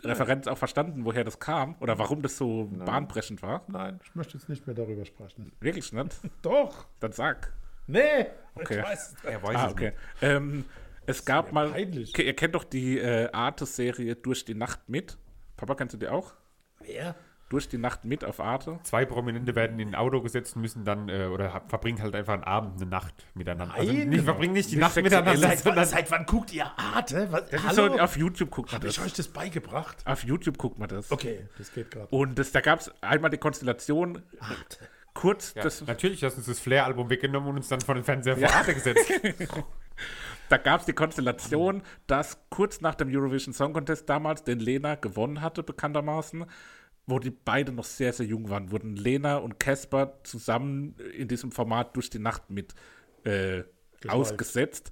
Referenz auch verstanden, woher das kam oder warum das so bahnbrechend war? Nein, ich möchte jetzt nicht mehr darüber sprechen. Wirklich nicht? <laughs> Doch! Dann sag. Nee! Okay. Ich weiß es. Er weiß Ah, es okay. Ähm, es gab mal, peinlich. Ihr kennt doch die äh, Arte-Serie Durch die Nacht mit. Papa, kennst du die auch? Wer? Durch die Nacht mit auf Arte. Zwei Prominente werden in ein Auto gesetzt und müssen dann, äh, oder verbringen halt einfach einen Abend, eine Nacht miteinander. also Nein. nicht, verbringen nicht die Nicht Nacht miteinander, Seit sondern Seit wann guckt ihr Arte? Was? Das ist so, auf YouTube guckt man Hab ich das. euch das beigebracht? Auf YouTube guckt man das. Okay, das geht gerade. Und das, da gab es einmal die Konstellation, Arte. kurz, Ja, das, natürlich hast du uns das Flair-Album weggenommen und uns dann vor den Fernseher vor Arte gesetzt. <laughs> da gab es die Konstellation, dass kurz nach dem Eurovision Song Contest damals den Lena gewonnen hatte, bekanntermaßen, wo die beide noch sehr, sehr jung waren, wurden Lena und Casper zusammen in diesem Format durch die Nacht mit äh, ausgesetzt.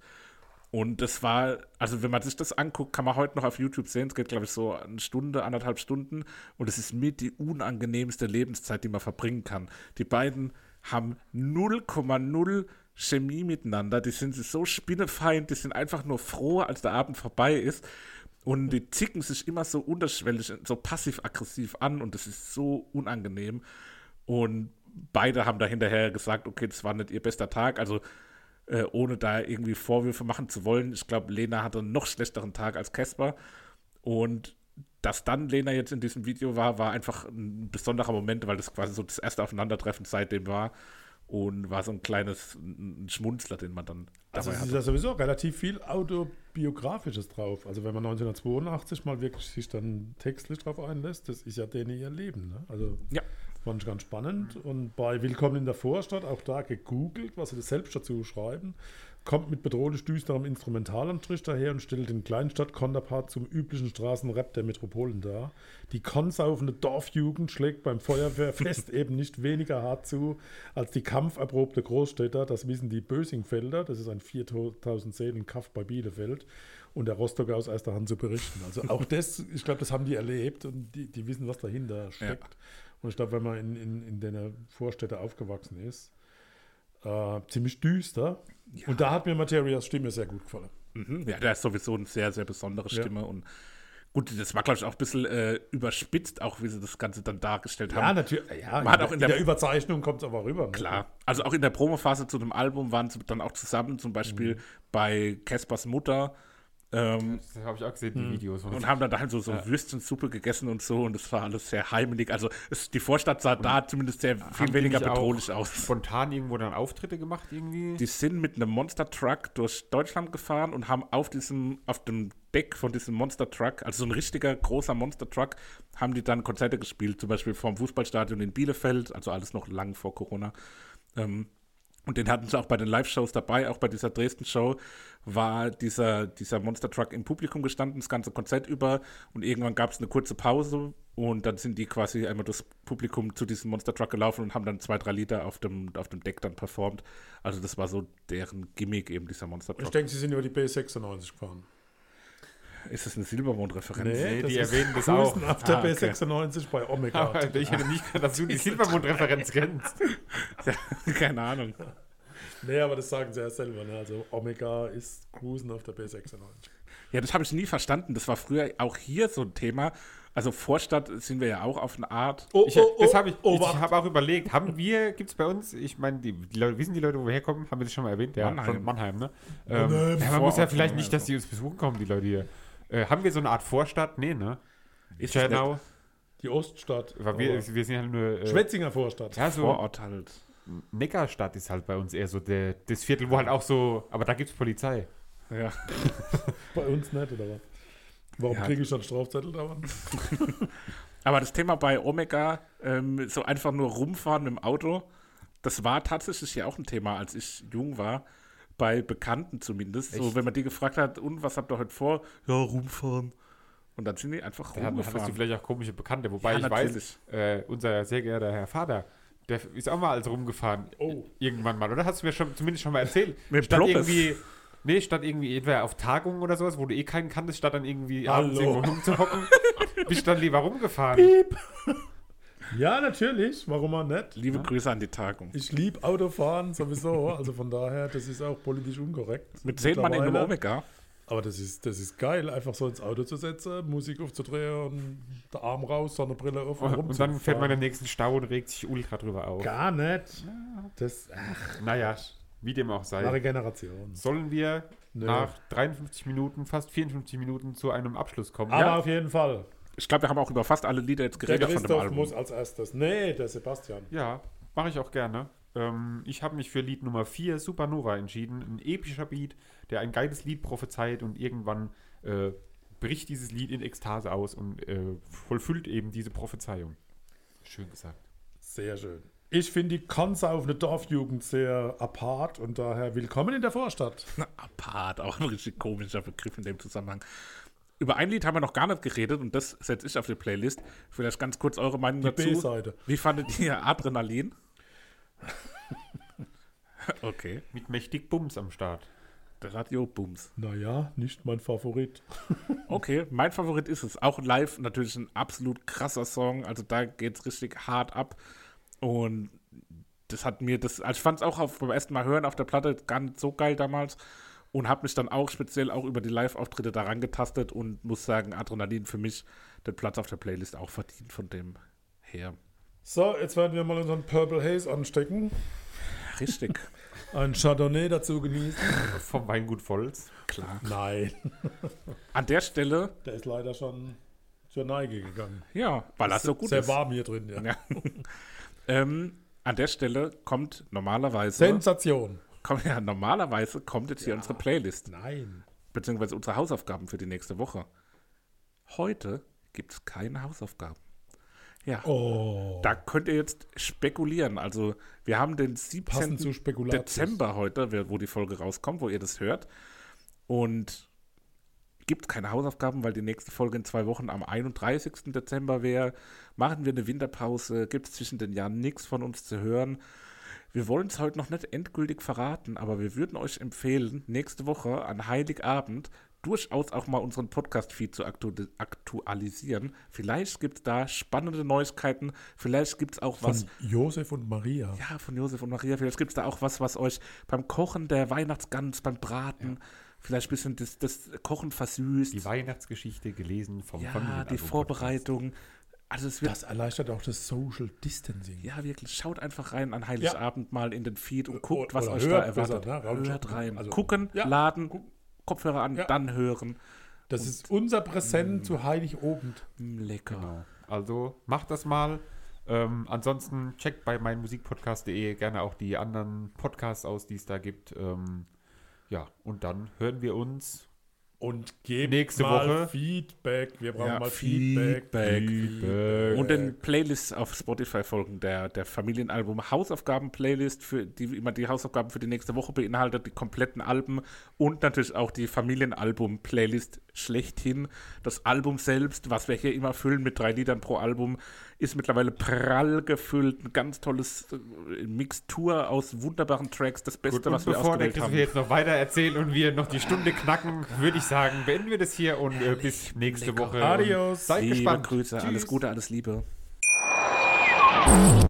Und das war, also wenn man sich das anguckt, kann man heute noch auf YouTube sehen. Es geht, glaube ich, so eine Stunde, anderthalb Stunden. Und es ist mit die unangenehmste Lebenszeit, die man verbringen kann. Die beiden haben 0,0 Chemie miteinander. Die sind so spinnefeind, die sind einfach nur froh, als der Abend vorbei ist. Und die zicken sich immer so unterschwellig, so passiv-aggressiv an. Und das ist so unangenehm. Und beide haben da hinterher gesagt, okay, das war nicht ihr bester Tag. Also äh, ohne da irgendwie Vorwürfe machen zu wollen. Ich glaube, Lena hatte einen noch schlechteren Tag als Casper. Und dass dann Lena jetzt in diesem Video war, war einfach ein besonderer Moment, weil das quasi so das erste Aufeinandertreffen seitdem war. Und war so ein kleines ein Schmunzler, den man dann Also ist ja sowieso relativ viel Autobiografisches drauf. Also wenn man 1982 mal wirklich sich dann textlich drauf einlässt, das ist ja denen ihr Leben. Ne? Also Ja. fand ich ganz spannend. Und bei Willkommen in der Vorstadt, auch da gegoogelt, was sie das selbst dazu schreiben, kommt mit bedrohlich düsterem Instrumentalanstrich daher und stellt den Kleinstadt-Konterpart zum üblichen Straßenrap der Metropolen dar. Die konsaufende Dorfjugend schlägt beim Feuerwehrfest <laughs> eben nicht weniger hart zu als die kampferprobte Großstädter. Das wissen die Bösingfelder, das ist ein 4000 Seelen Kaff bei Bielefeld. Und der Rostocker aus erster Hand zu berichten. Also auch <laughs> das, ich glaube, das haben die erlebt und die, die wissen, was dahinter steckt. Und ich glaube, wenn man in, in, in den Vorstädten aufgewachsen ist, äh, ziemlich düster. Und da hat mir Materias Stimme sehr gut gefallen. Mhm. Ja, der ist sowieso eine sehr, sehr besondere Ja. Stimme. Und gut, das war, glaube ich, auch ein bisschen äh, überspitzt, auch wie sie das Ganze dann dargestellt haben. Ja, natürlich. Ja, Man hat auch in der- Überzeichnung kommt es aber rüber. ne? Klar. Also auch in der Promophase zu dem Album waren sie dann auch zusammen, zum Beispiel Mhm. bei Caspers Mutter. Ähm, Das habe ich auch gesehen, Hm. die Videos. und haben dann da halt so, so Würstchensuppe gegessen und so und es war alles sehr heimelig. Also es, die Vorstadt sah da zumindest sehr viel weniger bedrohlich aus. Spontan irgendwo dann Auftritte gemacht irgendwie? Die sind mit einem Monster Truck durch Deutschland gefahren und haben auf diesem, auf dem Deck von diesem Monster Truck, also so ein richtiger großer Monster Truck, haben die dann Konzerte gespielt, zum Beispiel vom Fußballstadion in Bielefeld, also alles noch lang vor Corona. Ähm, und den hatten sie auch bei den Live-Shows dabei, auch bei dieser Dresden-Show war dieser, dieser Monster Truck im Publikum gestanden, das ganze Konzert über und irgendwann gab es eine kurze Pause und dann sind die quasi einmal durchs Publikum zu diesem Monster Truck gelaufen und haben dann zwei, drei Lieder auf dem, auf dem Deck dann performt. Also das war so deren Gimmick eben, dieser Monster Ich denke, sie sind über die B96 gefahren. Ist das eine Silbermond-Referenz? Nee, die ist erwähnen das auch. auf der Ah, okay. B96 bei Omega. Aber ich hätte nicht gedacht, dass du die <laughs> Silbermond-Referenz kennst. <laughs> Keine Ahnung. nee, aber das sagen sie ja selber. Ne? Also Omega ist Cruisen auf der B96. Ja, das habe ich nie verstanden. Das war früher auch hier so ein Thema. Also Vorstadt sind wir ja auch auf eine Art. Oh, Ich, das habe ich, oh, ich warte. habe auch überlegt, haben wir, gibt es bei uns, ich meine, die, die Leute, wissen die Leute, wo wir herkommen? Haben wir das schon mal erwähnt? Ja, Mannheim. von Mannheim, ne? Ähm, Mannheim, ja, man muss ja vielleicht nicht, dass die uns besuchen kommen, die Leute hier. Äh, haben wir so eine Art Vorstadt? Nee, ne? Ist das Tschernau. Die Oststadt. Weil wir, wir sind halt nur. Äh, Schwetzinger Vorstadt. ja, so Vorort halt. Neckarstadt ist halt bei uns eher so der, das Viertel, wo halt auch so. Aber da gibt es Polizei. Ja. <laughs> Bei uns nicht, oder was? Warum Ja. kriege ich dann Strafzettel dauernd? <laughs> Aber das Thema bei Omega, ähm, so einfach nur rumfahren mit dem Auto, das war tatsächlich ja auch ein Thema, als ich jung war. Bei Bekannten zumindest. So, Echt? wenn man die gefragt hat, und was habt ihr heute vor? Ja, rumfahren. Und dann sind die einfach Da hattest du rumgefahren. vielleicht auch komische Bekannte. Wobei Ja, ich natürlich. weiß, äh, unser sehr geehrter Herr Vater, der ist auch mal als rumgefahren. Oh. Irgendwann mal, oder? Hast du mir schon, zumindest schon mal erzählt? <laughs> Mit statt Ploppes. irgendwie. Nee, statt irgendwie entweder auf Tagungen oder sowas, wo du eh keinen kanntest, statt dann irgendwie Hallo. abends irgendwo rumzuhocken, <laughs> bist du dann lieber rumgefahren. Ja, natürlich. Warum auch nicht? Liebe Grüße an die Tagung. Ich liebe Autofahren sowieso. Also von daher, das ist auch politisch unkorrekt. Mit zehn Mann in einem Mittlerweile. Omega. Aber das ist, das ist geil, einfach so ins Auto zu setzen, Musik aufzudrehen und der Arm raus, Sonnenbrille auf und, Und dann fährt man den nächsten Stau und regt sich ultra drüber auf. Gar nicht. Das ach, Naja, wie dem auch sei. wahre Generation. Sollen wir Nö. nach 53 Minuten, fast 54 Minuten zu einem Abschluss kommen? Aber auf jeden Fall. Ich glaube, wir haben auch über fast alle Lieder jetzt Der geredet von dem Christoph Album. muss als erstes. Nee, der Sebastian. Ja, mache ich auch gerne. Ähm, ich habe mich für Lied Nummer 4, Supernova, entschieden. Ein epischer Beat, der ein geiles Lied prophezeit und irgendwann äh, bricht dieses Lied in Ekstase aus und äh, vollfüllt eben diese Prophezeiung. Schön gesagt. Sehr schön. Ich finde die Kanze auf eine Dorfjugend sehr apart und daher willkommen in der Vorstadt. <laughs> Apart, auch ein richtig komischer Begriff in dem Zusammenhang. Über ein Lied haben wir noch gar nicht geredet und das setze ich auf die Playlist. Vielleicht ganz kurz eure Meinung Die dazu. B-Seite. Wie fandet ihr Adrenalin? <laughs> okay, Mit mächtig Bums am Start. der Radio-Booms. Naja, nicht mein Favorit. <laughs> Okay, mein Favorit ist es. Auch live natürlich ein absolut krasser Song. Also da geht es richtig hart ab. Und das hat mir das, also ich fand es auch auf, beim ersten Mal hören auf der Platte gar nicht so geil damals. Und habe mich dann auch speziell auch über die Live-Auftritte daran getastet und muss sagen, Adrenalin für mich den Platz auf der Playlist auch verdient von dem her. So, jetzt werden wir mal unseren Purple Haze anstecken. Richtig, <laughs> Ein Chardonnay dazu genießen. Vom Weingut Volz. klar. Nein, An der Stelle, der ist leider schon zur Neige gegangen. ja, weil er so gut Sehr ist. warm hier drin, ja. Ja. <laughs> ähm, an der Stelle kommt normalerweise Sensation. Komm, ja, normalerweise kommt jetzt hier unsere Playlist, Nein. beziehungsweise unsere Hausaufgaben für die nächste Woche. Heute gibt es keine Hausaufgaben. Ja, Oh. da könnt ihr jetzt spekulieren. Also, wir haben den 17. Passend zu Spekulatius. Dezember heute, wo die Folge rauskommt, wo ihr das hört. Und gibt keine Hausaufgaben, weil die nächste Folge in zwei Wochen am 31. Dezember wäre. Machen wir eine Winterpause, gibt es zwischen den Jahren nichts von uns zu hören. Wir wollen es heute noch nicht endgültig verraten, aber wir würden euch empfehlen, nächste Woche an Heiligabend durchaus auch mal unseren Podcast-Feed zu aktu aktualisieren. Vielleicht gibt es da spannende Neuigkeiten, vielleicht gibt es auch was Von Josef und Maria. ja, von Josef und Maria. Vielleicht gibt es da auch was, was euch beim Kochen der Weihnachtsgans, beim Braten, vielleicht ein bisschen das, das Kochen versüßt. Die Weihnachtsgeschichte gelesen vom ja, die Vorbereitung. Also es wird, Das erleichtert auch das Social Distancing. ja wirklich, schaut einfach rein an Heiligabend mal in den Feed und guckt, Oder was euch hört da erwartet. besser, ne? Hört rein. Also, Gucken, ja. laden, Kopfhörer an, Ja. dann hören. Das ist unser Präsent zu Heiligabend. Mm, Lecker. Genau. Also macht das mal. Ähm, ansonsten checkt bei meinmusikpodcast.de gerne auch die anderen Podcasts aus, die es da gibt. Ähm, ja, und dann hören wir uns Und gebt Nächste mal Woche. Feedback. Wir brauchen Ja, mal Feedback. Feedback. Und den Playlists auf Spotify folgen der, der Familienalbum Hausaufgaben-Playlist, für die immer die Hausaufgaben für die nächste Woche beinhaltet, die kompletten Alben und natürlich auch die Familienalbum-Playlist schlechthin. Das Album selbst, was wir hier immer füllen mit drei Liedern pro Album, ist mittlerweile prall gefüllt. Ein ganz tolles äh, Mixtur aus wunderbaren Tracks. Das Beste, Gut, und was wir bevor der ausgewählt Christoph haben. jetzt noch weiter erzählt und wir noch die Stunde knacken, würde ich sagen, beenden wir das hier und äh, bis nächste. Woche. Adios. Seid Liebe gespannt. Grüße, alles Tschüss. Gute, alles Liebe.